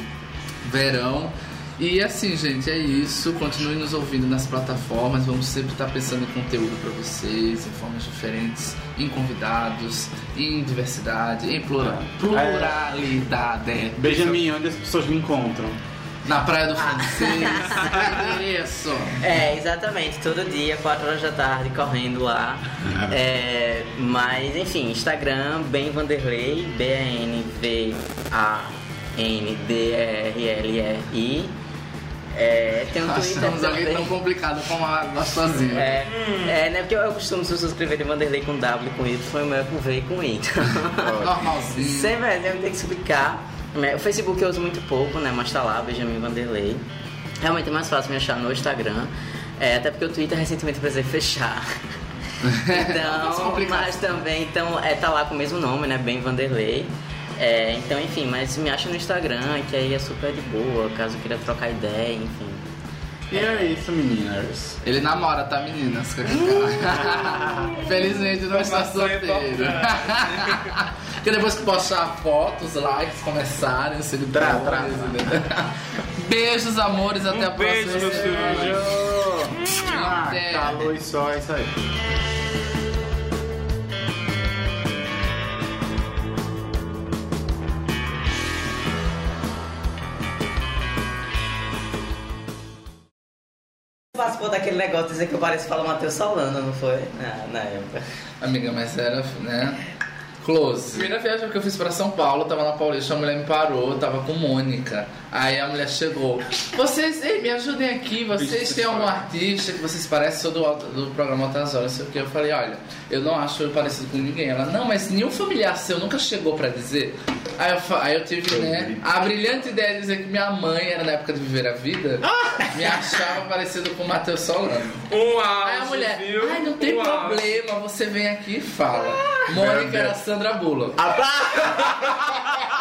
verão. E assim, gente, é isso. Continue nos ouvindo nas plataformas. Vamos sempre estar pensando em conteúdo para vocês, em formas diferentes, em convidados, em diversidade, em plura- pluralidade. Benjamin, onde as pessoas me encontram? Na Praia do Francês. *laughs* Endereço. É, exatamente, todo dia, 4 horas da tarde, correndo lá. É, mas, enfim, Instagram, bem Vanderlei, B-A-N-V-A-N-D-R-L-E-I. É, tem um Twitter Achamos alguém tão complicado como a gostosinha. É, é, né? Porque eu, eu costumo se subscrever de Vanderlei com W com Y, foi o meu com V e com I. Então, *laughs* Normalzinho. sempre é, sempre tem que explicar. né? O Facebook eu uso muito pouco, né? Mas tá lá, Benjamin Vanderlei. Realmente é mais fácil me achar no Instagram. É, até porque o Twitter recentemente eu precisei fechar. *laughs* Então, complicado. mas também, então, é, tá lá com o mesmo nome, né? Bem Vanderlei. É, então, enfim, mas me acha no Instagram, que aí é super de boa, caso queira trocar ideia, enfim. E é isso, meninas. Ele namora, tá, meninas? *laughs* Felizmente não está solteiro. Porque depois que postar fotos, likes, começarem, seguidores. Tra, tra. entendeu? *laughs* Beijos, amores, até a próxima. beijo, meus semana. filhos. Ah, Até. calor e só, é isso aí. Participou daquele negócio de dizer que eu pareço falar Matheus Solano, não foi? Na, na época. Amiga, mas era, né? Close. Primeira viagem que eu fiz pra São Paulo, tava na Paulista, a mulher me parou, tava com Mônica. Aí a mulher chegou. Vocês, ei, me ajudem aqui, vocês têm algum artista que vocês parecem? Sou do, do programa Altas Horas, sei o que. Eu falei, olha, eu não acho eu parecido com ninguém. Ela, não, mas nenhum familiar seu nunca chegou pra dizer. Aí eu, aí eu tive, né, a brilhante ideia de dizer que minha mãe, era na época de viver a vida, *laughs* me achava parecido com o Matheus Solano. Um auge, Aí a mulher, viu? ai, não tem Um problema, você vem aqui e fala. Mônica era Sandra Bullock. *laughs*